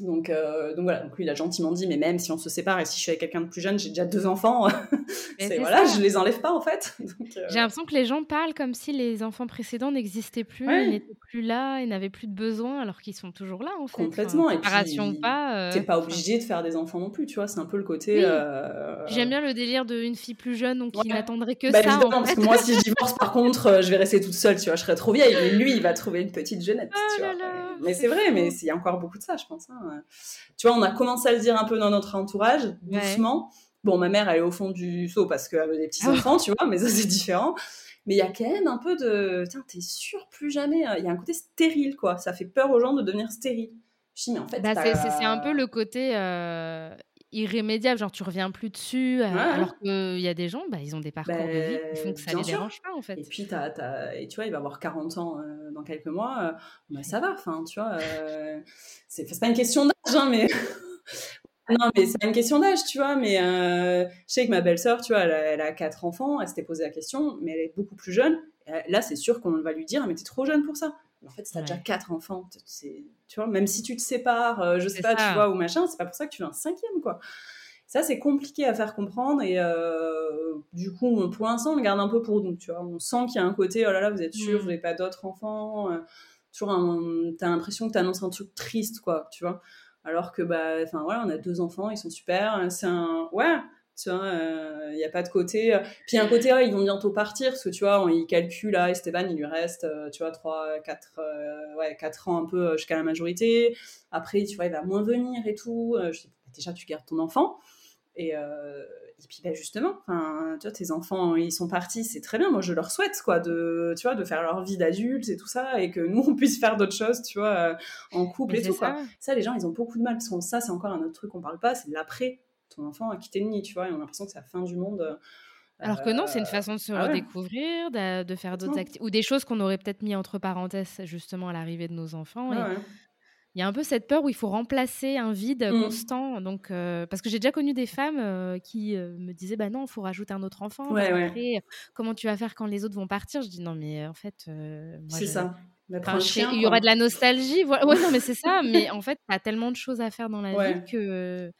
Donc, euh, donc voilà, donc lui il a gentiment dit, mais même si on se sépare et si je suis avec quelqu'un de plus jeune, j'ai déjà deux enfants, c'est voilà, je les enlève pas en fait. Euh, j'ai l'impression que les gens parlent comme si les enfants précédents n'existaient plus, ils n'étaient plus là, ils n'avaient plus de besoin alors qu'ils sont toujours là en fait. Complètement, et puis pas. Euh, t'es pas obligé de faire des enfants non plus, tu vois, c'est un peu le côté. J'aime bien le délire d'une fille plus jeune donc qui n'attendrait que bah, ça. Évidemment, parce que moi si je divorce par contre, je vais rester toute seule, tu vois, je serais trop vieille, mais lui il va trouver une petite jeunette, oh tu vois. Mais c'est vrai, mais il y a encore beaucoup de ça, je pense. Hein. Tu vois, on a commencé à le dire un peu dans notre entourage, doucement. Bon, ma mère, elle est au fond du seau parce qu'elle a des petits-enfants, tu vois, mais ça, c'est différent. Mais il y a quand même un peu de. Tiens, t'es sûr, plus jamais. Hein. Il y a un côté stérile, quoi. Ça fait peur aux gens de devenir stérile. Je dis, mais en fait. Bah, c'est un peu le côté. Euh, irrémédiable, genre tu reviens plus dessus, euh, alors qu'il y a des gens, bah, ils ont des parcours de vie qui font que ça les dérange pas en fait. Et puis, et tu vois, il va avoir 40 ans euh, dans quelques mois, bah, ça va, enfin, tu vois, c'est pas une question d'âge, hein, mais non, mais c'est pas une question d'âge, tu vois. Mais euh, je sais que ma belle-sœur, tu vois, elle a, quatre enfants. Elle s'était posé la question, mais elle est beaucoup plus jeune. Là, c'est sûr qu'on va lui dire, mais t'es trop jeune pour ça. En fait, si t'as déjà quatre enfants, tu vois, même si tu te sépares, euh, je sais pas, tu vois, ou machin, c'est pas pour ça que tu veux un cinquième, quoi. Ça, c'est compliqué à faire comprendre et euh, du coup, pour l'instant, on le garde un peu pour nous, tu vois. On sent qu'il y a un côté, oh là là, vous êtes sûr, mmh. vous n'avez pas d'autres enfants. toujours, t'as l'impression que t'annonces un truc triste, quoi, tu vois. Alors que, bah, enfin, voilà, on a deux enfants, ils sont super. C'est un. Ouais, tu vois, il euh, n'y a pas de côté. Puis, un côté, ils vont bientôt partir, parce que, tu vois, on, il calcule, là, Esteban, il lui reste, euh, tu vois, 3, 4, euh, ouais, 4 ans un peu jusqu'à la majorité. Après, tu vois, il va moins venir et tout. je dis, déjà, tu gardes ton enfant. Et, et puis bah, justement, tu vois, tes enfants, ils sont partis, c'est très bien. Moi, je leur souhaite quoi, de, tu vois, de faire leur vie d'adulte et tout ça, et que nous, on puisse faire d'autres choses, tu vois, euh, en couple et tout. Ça. Quoi. ça, les gens, ils ont beaucoup de mal parce que ça, c'est encore un autre truc qu'on parle pas, c'est l'après. Ton enfant a quitté le nid, tu vois, et on a l'impression que c'est la fin du monde. Euh, Alors que non, c'est une façon de se ah redécouvrir, de, faire d'autres activités, ou des choses qu'on aurait peut-être mis entre parenthèses justement à l'arrivée de nos enfants. et il y a un peu cette peur où il faut remplacer un vide mmh. constant. Donc, euh, parce que j'ai déjà connu des femmes euh, qui euh, me disaient bah non, il faut rajouter un autre enfant. Après, comment tu vas faire quand les autres vont partir? Je dis non, mais en fait, c'est ça. il y aura de la nostalgie. Voilà. Ouais, non, mais c'est ça. mais en fait, tu as tellement de choses à faire dans la vie que.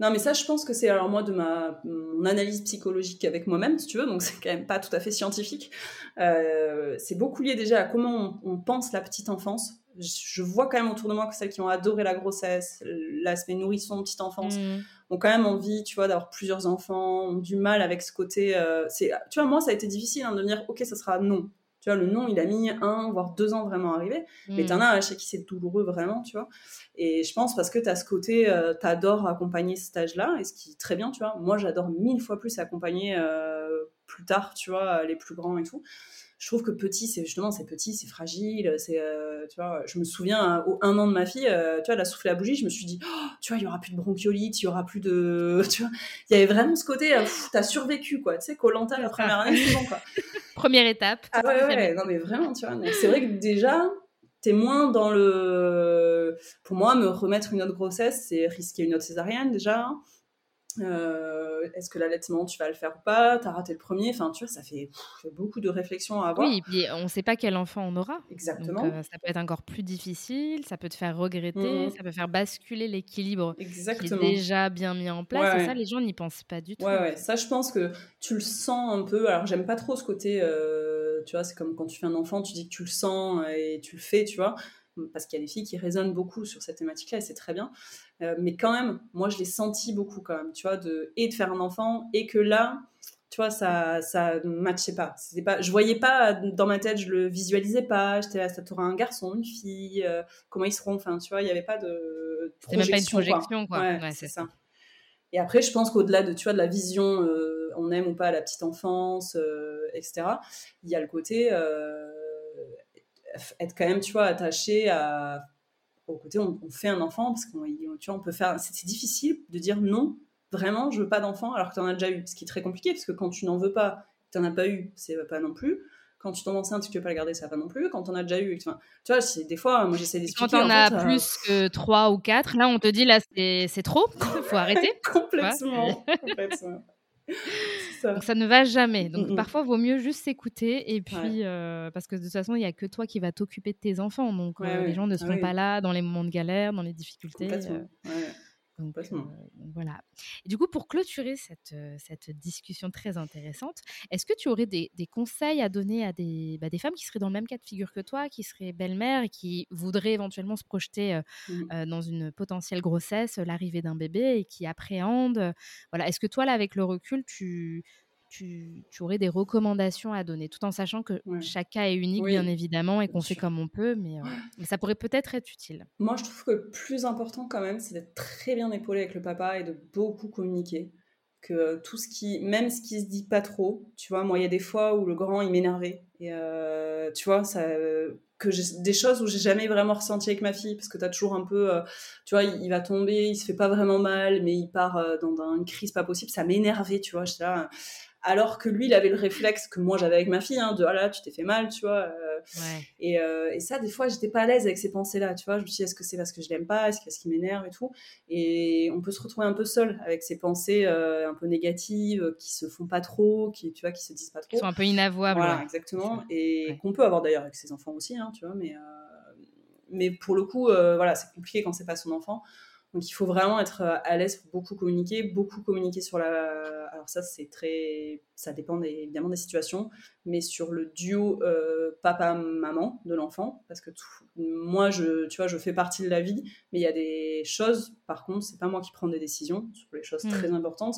Non, mais ça, je pense que c'est alors moi de ma mon analyse psychologique avec moi-même, si tu veux, donc c'est quand même pas tout à fait scientifique. c'est beaucoup lié déjà à comment on pense la petite enfance je vois quand même autour de moi que celles qui ont adoré la grossesse, l'aspect nourrisson, petite enfance, mm. ont quand même envie, tu vois, d'avoir plusieurs enfants, ont du mal avec ce côté. Euh, c'est, tu vois, moi, ça a été difficile hein, de dire, ok, ça sera non. Tu vois, le non, il a mis un, voire deux ans vraiment à arriver. Mais t'en as chez qui c'est douloureux vraiment, tu vois. Et je pense parce que t'as ce côté, euh, t'adores accompagner ce stage-là, et ce qui est très bien, tu vois. Moi, j'adore mille fois plus accompagner euh, plus tard, tu vois, les plus grands et tout je trouve que petit, c'est justement, c'est petit, c'est fragile, c'est, euh, tu vois, je me souviens, euh, au un an de ma fille, euh, tu vois, elle a soufflé la bougie, je me suis dit, oh, tu vois, il y aura plus de bronchiolite, il y aura plus de, tu vois, il y avait vraiment ce côté, t'as survécu, quoi, tu sais, Colanta la première année, c'est bon, quoi. Première étape. Ah ouais, ouais, non, mais vraiment, tu vois, c'est vrai que déjà, t'es moins dans le, pour moi, me remettre une autre grossesse, c'est risquer une autre césarienne, déjà, euh, est-ce que l'allaitement, tu vas le faire ou pas? T'as raté le premier? Enfin, tu vois, ça fait, beaucoup de réflexions à avoir. Oui, et puis on ne sait pas quel enfant on aura. Exactement. Euh, ça peut être encore plus difficile, ça peut te faire regretter, mmh. ça peut faire basculer l'équilibre qui est déjà bien mis en place. et ça, les gens n'y pensent pas du tout. Ouais, ouais. Ça, je pense que tu le sens un peu. Alors, j'aime pas trop ce côté, euh, tu vois, c'est comme quand tu fais un enfant, tu dis que tu le sens et tu le fais, tu vois parce qu'il y a des filles qui résonnent beaucoup sur cette thématique-là et c'est très bien. Euh, mais quand même, moi, je l'ai senti beaucoup quand même, tu vois, de, et de faire un enfant et que là, tu vois, ça ça ne matchait pas. C'était pas. Je voyais pas dans ma tête, je le visualisais pas. J'étais là, ça t'aura un garçon, une fille, euh, comment ils seront? Enfin, tu vois, il n'y avait pas de. C'était même pas une projection, quoi. Ouais, c'est ça. Et après, je pense qu'au-delà de, tu vois, de la vision, euh, on aime ou pas la petite enfance, etc. Il y a le côté être quand même, tu vois, attaché à, au côté, on, fait un enfant, parce qu'on tu vois, on peut faire, c'est difficile de dire non, vraiment, je veux pas d'enfant, alors que tu en as déjà eu, ce qui est très compliqué, parce que quand tu n'en veux pas, tu n'en as pas eu, c'est pas non plus. Quand tu tombes enceinte, tu veux pas le garder, ça va pas non plus. Quand on a déjà eu, tu vois, c'est des fois, moi j'essaie d'expliquer. Quand on a euh, plus que 3 ou 4, là on te dit là c'est trop, faut arrêter. complètement, complètement. ça. Donc ça ne va jamais. Donc mm, parfois, il vaut mieux juste s'écouter. Et puis, euh, parce que de toute façon, il n'y a que toi qui vas t'occuper de tes enfants. Donc euh, les gens ne ah seront pas là dans les moments de galère, dans les difficultés. Euh. Donc, voilà. Et du coup, pour clôturer cette, cette discussion très intéressante, est-ce que tu aurais des, des, conseils à donner à des, bah, des femmes qui seraient dans le même cas de figure que toi, qui seraient belles-mères et qui voudraient éventuellement se projeter mmh. dans une potentielle grossesse, l'arrivée d'un bébé et qui appréhendent Voilà. Est-ce que toi, là, avec le recul, tu, tu, aurais des recommandations à donner, tout en sachant que chaque cas est unique, bien évidemment, et qu'on fait comme on peut, mais, mais ça pourrait peut-être être utile. Moi, je trouve que le plus important quand même, c'est d'être très bien épaulé avec le papa et de beaucoup communiquer que tout ce qui, même ce qui se dit pas trop, tu vois, moi il y a des fois où le grand il m'énervait et euh, tu vois ça, que des choses où j'ai jamais vraiment ressenti avec ma fille parce que tu as toujours un peu, euh, tu vois, il, va tomber, il se fait pas vraiment mal, mais il part euh, dans, dans, une crise pas possible, ça m'énervait, tu vois, là, alors que lui, il avait le réflexe que moi j'avais avec ma fille, hein, de ah là, tu t'es fait mal, tu vois. Euh, et, euh, et, ça, des fois, j'étais pas à l'aise avec ces pensées-là, tu vois. Je me suis dit, est-ce que c'est parce que je l'aime pas, est-ce que c'est ce qui m'énerve et tout? Et on peut se retrouver un peu seul avec ces pensées euh, un peu négatives, qui se font pas trop, qui, tu vois, qui se disent pas trop. Qui sont un peu inavouables. Voilà, exactement. Et qu'on peut avoir d'ailleurs avec ses enfants aussi, hein, tu vois. Mais, mais pour le coup, voilà, c'est compliqué quand c'est pas son enfant. Donc il faut vraiment être euh, à l'aise pour beaucoup communiquer, beaucoup communiquer sur la. Alors ça c'est très, ça dépend évidemment des situations, mais sur le duo euh, papa-maman de l'enfant, parce que moi je, tu vois, je fais partie de la vie, mais il y a des choses. Par contre, c'est pas moi qui prends des décisions sur les choses très mmh. importantes.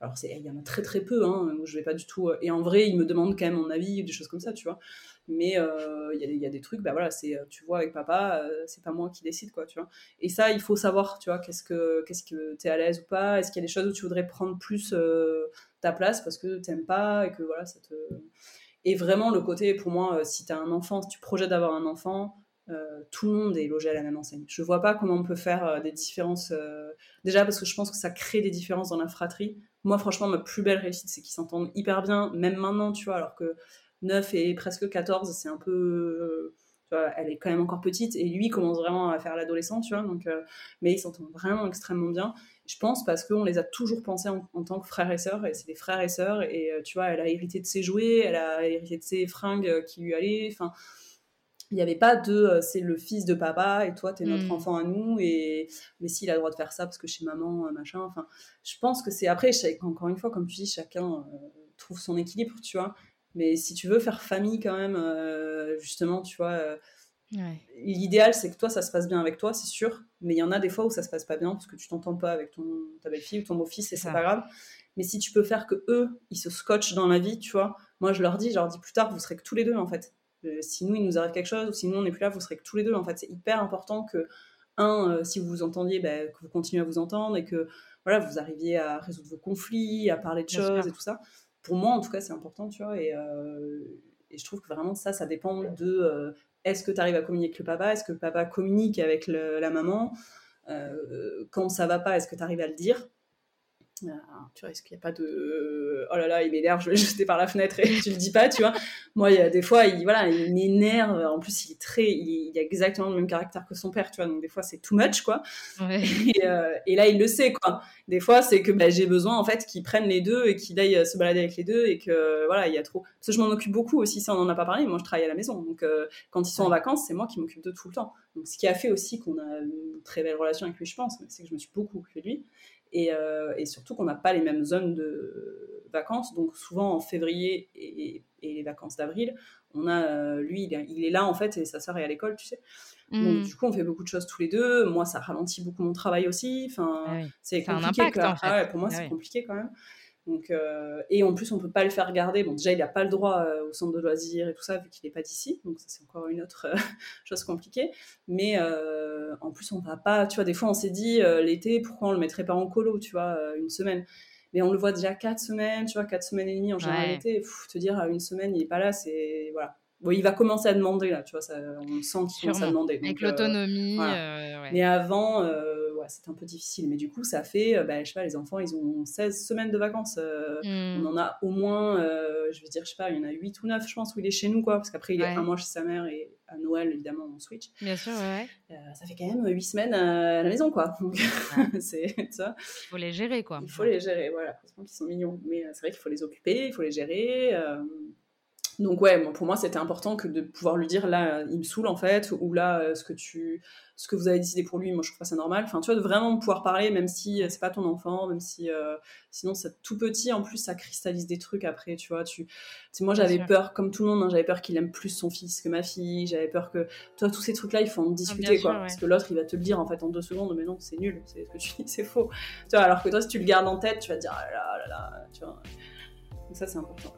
Alors, il y en a très très peu, hein, où je vais pas du tout. Euh, et en vrai, ils me demandent quand même mon avis des choses comme ça, tu vois. Mais euh, il y, a des trucs, bah voilà, c'est, euh, tu vois, avec papa, c'est pas moi qui décide, quoi, tu vois. Et ça, il faut savoir, tu vois, qu'est-ce que qu'est-ce que t'es à l'aise ou pas. Est-ce qu'il y a des choses où tu voudrais prendre plus ta place parce que t'aimes pas et que voilà, ça te. Et vraiment, le côté, pour moi, si t'as un enfant, si tu projettes d'avoir un enfant, tout le monde est logé à la même enseigne. Je vois pas comment on peut faire des différences. déjà parce que je pense que ça crée des différences dans la fratrie. Moi, franchement, ma plus belle réussite, c'est qu'ils s'entendent hyper bien, même maintenant, tu vois, alors que 9 et presque 14, c'est un peu. elle est quand même encore petite, et lui commence vraiment à faire l'adolescent, tu vois, donc, euh, mais ils s'entendent vraiment extrêmement bien. Je pense parce qu'on les a toujours pensés en, tant que frères et sœurs, et c'est des frères et sœurs, et euh, tu vois, elle a hérité de ses jouets, elle a hérité de ses fringues qui lui allaient, enfin il n'y avait pas de euh, c'est le fils de papa et toi t'es notre mm. enfant à nous et mais s'il a le droit de faire ça parce que chez maman euh, machin enfin je pense que c'est après encore une fois comme tu dis chacun euh, trouve son équilibre tu vois. Mais si tu veux faire famille quand même justement tu vois l'idéal c'est que toi ça se passe bien avec toi c'est sûr. Mais il y en a des fois où ça se passe pas bien parce que tu t'entends pas avec ton ta belle fille ou ton beau fils et c'est pas grave. Mais si tu peux faire que eux ils se scotchent dans la vie tu vois. Moi je leur dis je leur dis plus tard vous serez que tous les deux en fait si nous, il nous arrive quelque chose, ou si nous, on n'est plus là, vous serez que tous les deux. En fait, c'est hyper important que, un, euh, si vous vous entendiez, bah, que vous continuez à vous entendre et que voilà, vous arriviez à résoudre vos conflits, à parler de choses et tout ça. Pour moi, en tout cas, c'est important, tu vois. Et, euh, et, je trouve que vraiment, ça, ça dépend de est-ce que tu arrives à communiquer avec le papa Est-ce que le papa communique avec la maman Quand ça va pas, est-ce que tu arrives à le dire? Ah, tu vois, est-ce qu'il n'y a pas de oh là là, il m'énerve, je vais jeter par la fenêtre et tu le dis pas, tu vois. Moi, il y a des fois, il, voilà, il m'énerve. En plus, il est très, il, a exactement le même caractère que son père, tu vois. Donc, des fois, c'est too much, quoi. Et, euh, et, là, il le sait, quoi. Des fois, c'est que bah, j'ai besoin, en fait, qu'il prenne les deux et qu'il aille se balader avec les deux et que, voilà, il y a trop. Parce que je m'en occupe beaucoup aussi, ça, on en a pas parlé. Moi, je travaille à la maison. Donc, euh, quand ils sont en vacances, c'est moi qui m'occupe de tout le temps. Donc, ce qui a fait aussi qu'on a une très belle relation avec lui, je pense, c'est que je me suis beaucoup occupée de lui. Euh, et, surtout qu'on n'a pas les mêmes zones de vacances. Donc souvent en février et, les vacances d'avril, on a euh, lui, il est, là en fait et sa sœur est à l'école, tu sais. Donc mmh. du coup, on fait beaucoup de choses tous les deux. Moi, ça ralentit beaucoup mon travail aussi. Enfin, ah c'est compliqué. Un ah pour moi, ah c'est compliqué quand même. Donc, euh, et en plus, on peut pas le faire garder. Bon, déjà, il n'a pas le droit euh, au centre de loisirs et tout ça, vu qu'il n'est pas d'ici. Donc, ça, c'est encore une autre euh, chose compliquée. Mais en plus, on va pas. Tu vois, des fois, on s'est dit l'été, pourquoi on le mettrait pas en colo, tu vois, une semaine? Mais on le voit déjà quatre semaines, tu vois, quatre semaines et demie en général l'été. Te dire une semaine, il est pas là, c'est voilà. Bon, il va commencer à demander là, tu vois, ça, on sent qu'il commence à demander. Avec l'autonomie. Mais avant c'est un peu difficile. Mais du coup, ça fait, euh, bah, je sais pas, les enfants, ils ont 16 semaines de vacances. Euh, hmm. On en a au moins, euh, je veux dire, je sais pas, il y en a 8 ou 9, je pense, où il est chez nous, quoi. Parce qu'après, il est un mois chez sa mère et à Noël, évidemment, on switch. Bien sûr, ouais. ça fait quand même 8 semaines à la maison, quoi. Donc, c'est ça. Il faut les gérer, quoi. Il faut les gérer, voilà. Heureusement qu'ils sont mignons. Mais c'est vrai qu'il faut les occuper, il faut les gérer. Donc ouais, pour moi c'était important que de pouvoir lui dire là il me saoule en fait ou là euh, ce que tu ce que vous avez décidé pour lui, moi je trouve pas ça normal. Enfin tu vois de vraiment pouvoir parler même si euh, c'est pas ton enfant, même si euh, sinon c'est tout petit en plus ça cristallise des trucs après, tu vois, tu moi j'avais peur comme tout le monde, hein, j'avais peur qu'il aime plus son fils que ma fille, j'avais peur que toi tous ces trucs là il faut en discuter quoi parce que l'autre il va te le dire en fait en deux secondes mais non, c'est nul, c'est ce que tu dis, c'est faux. Tu vois alors que toi si tu le gardes en tête, tu vas te dire ah là là là, tu vois ça, c'est important.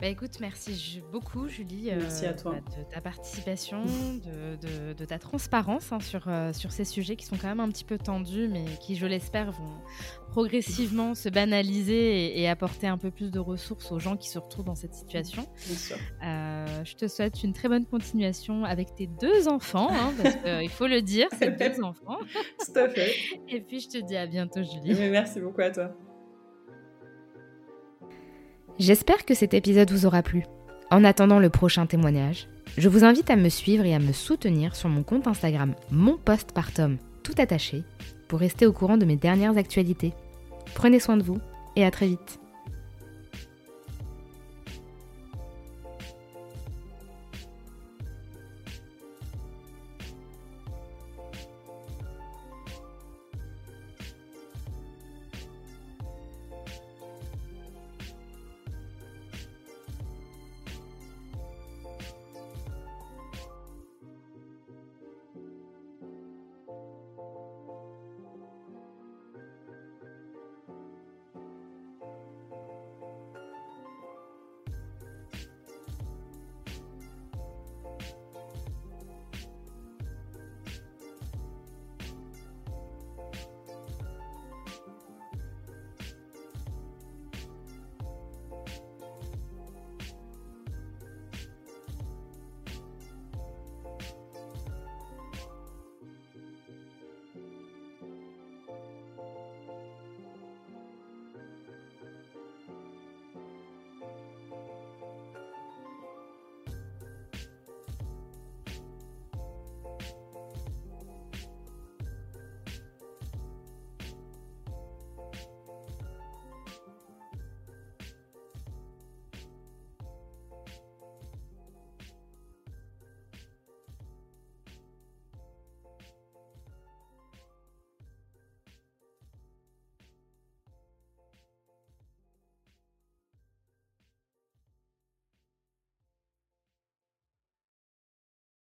Bah écoute, merci beaucoup Julie merci à toi. Bah, de ta participation, de, de, ta transparence hein, sur, sur ces sujets qui sont quand même un petit peu tendus, mais qui, je l'espère, vont progressivement se banaliser et, apporter un peu plus de ressources aux gens qui se retrouvent dans cette situation. Euh, je te souhaite une très bonne continuation avec tes deux enfants, hein, parce qu'il faut le dire, c'est deux enfants. Tout à fait. Et puis je te dis à bientôt, Julie. merci beaucoup à toi. J'espère que cet épisode vous aura plu. En attendant le prochain témoignage, je vous invite à me suivre et à me soutenir sur mon compte Instagram, mon postpartum, tout attaché, pour rester au courant de mes dernières actualités. Prenez soin de vous et à très vite.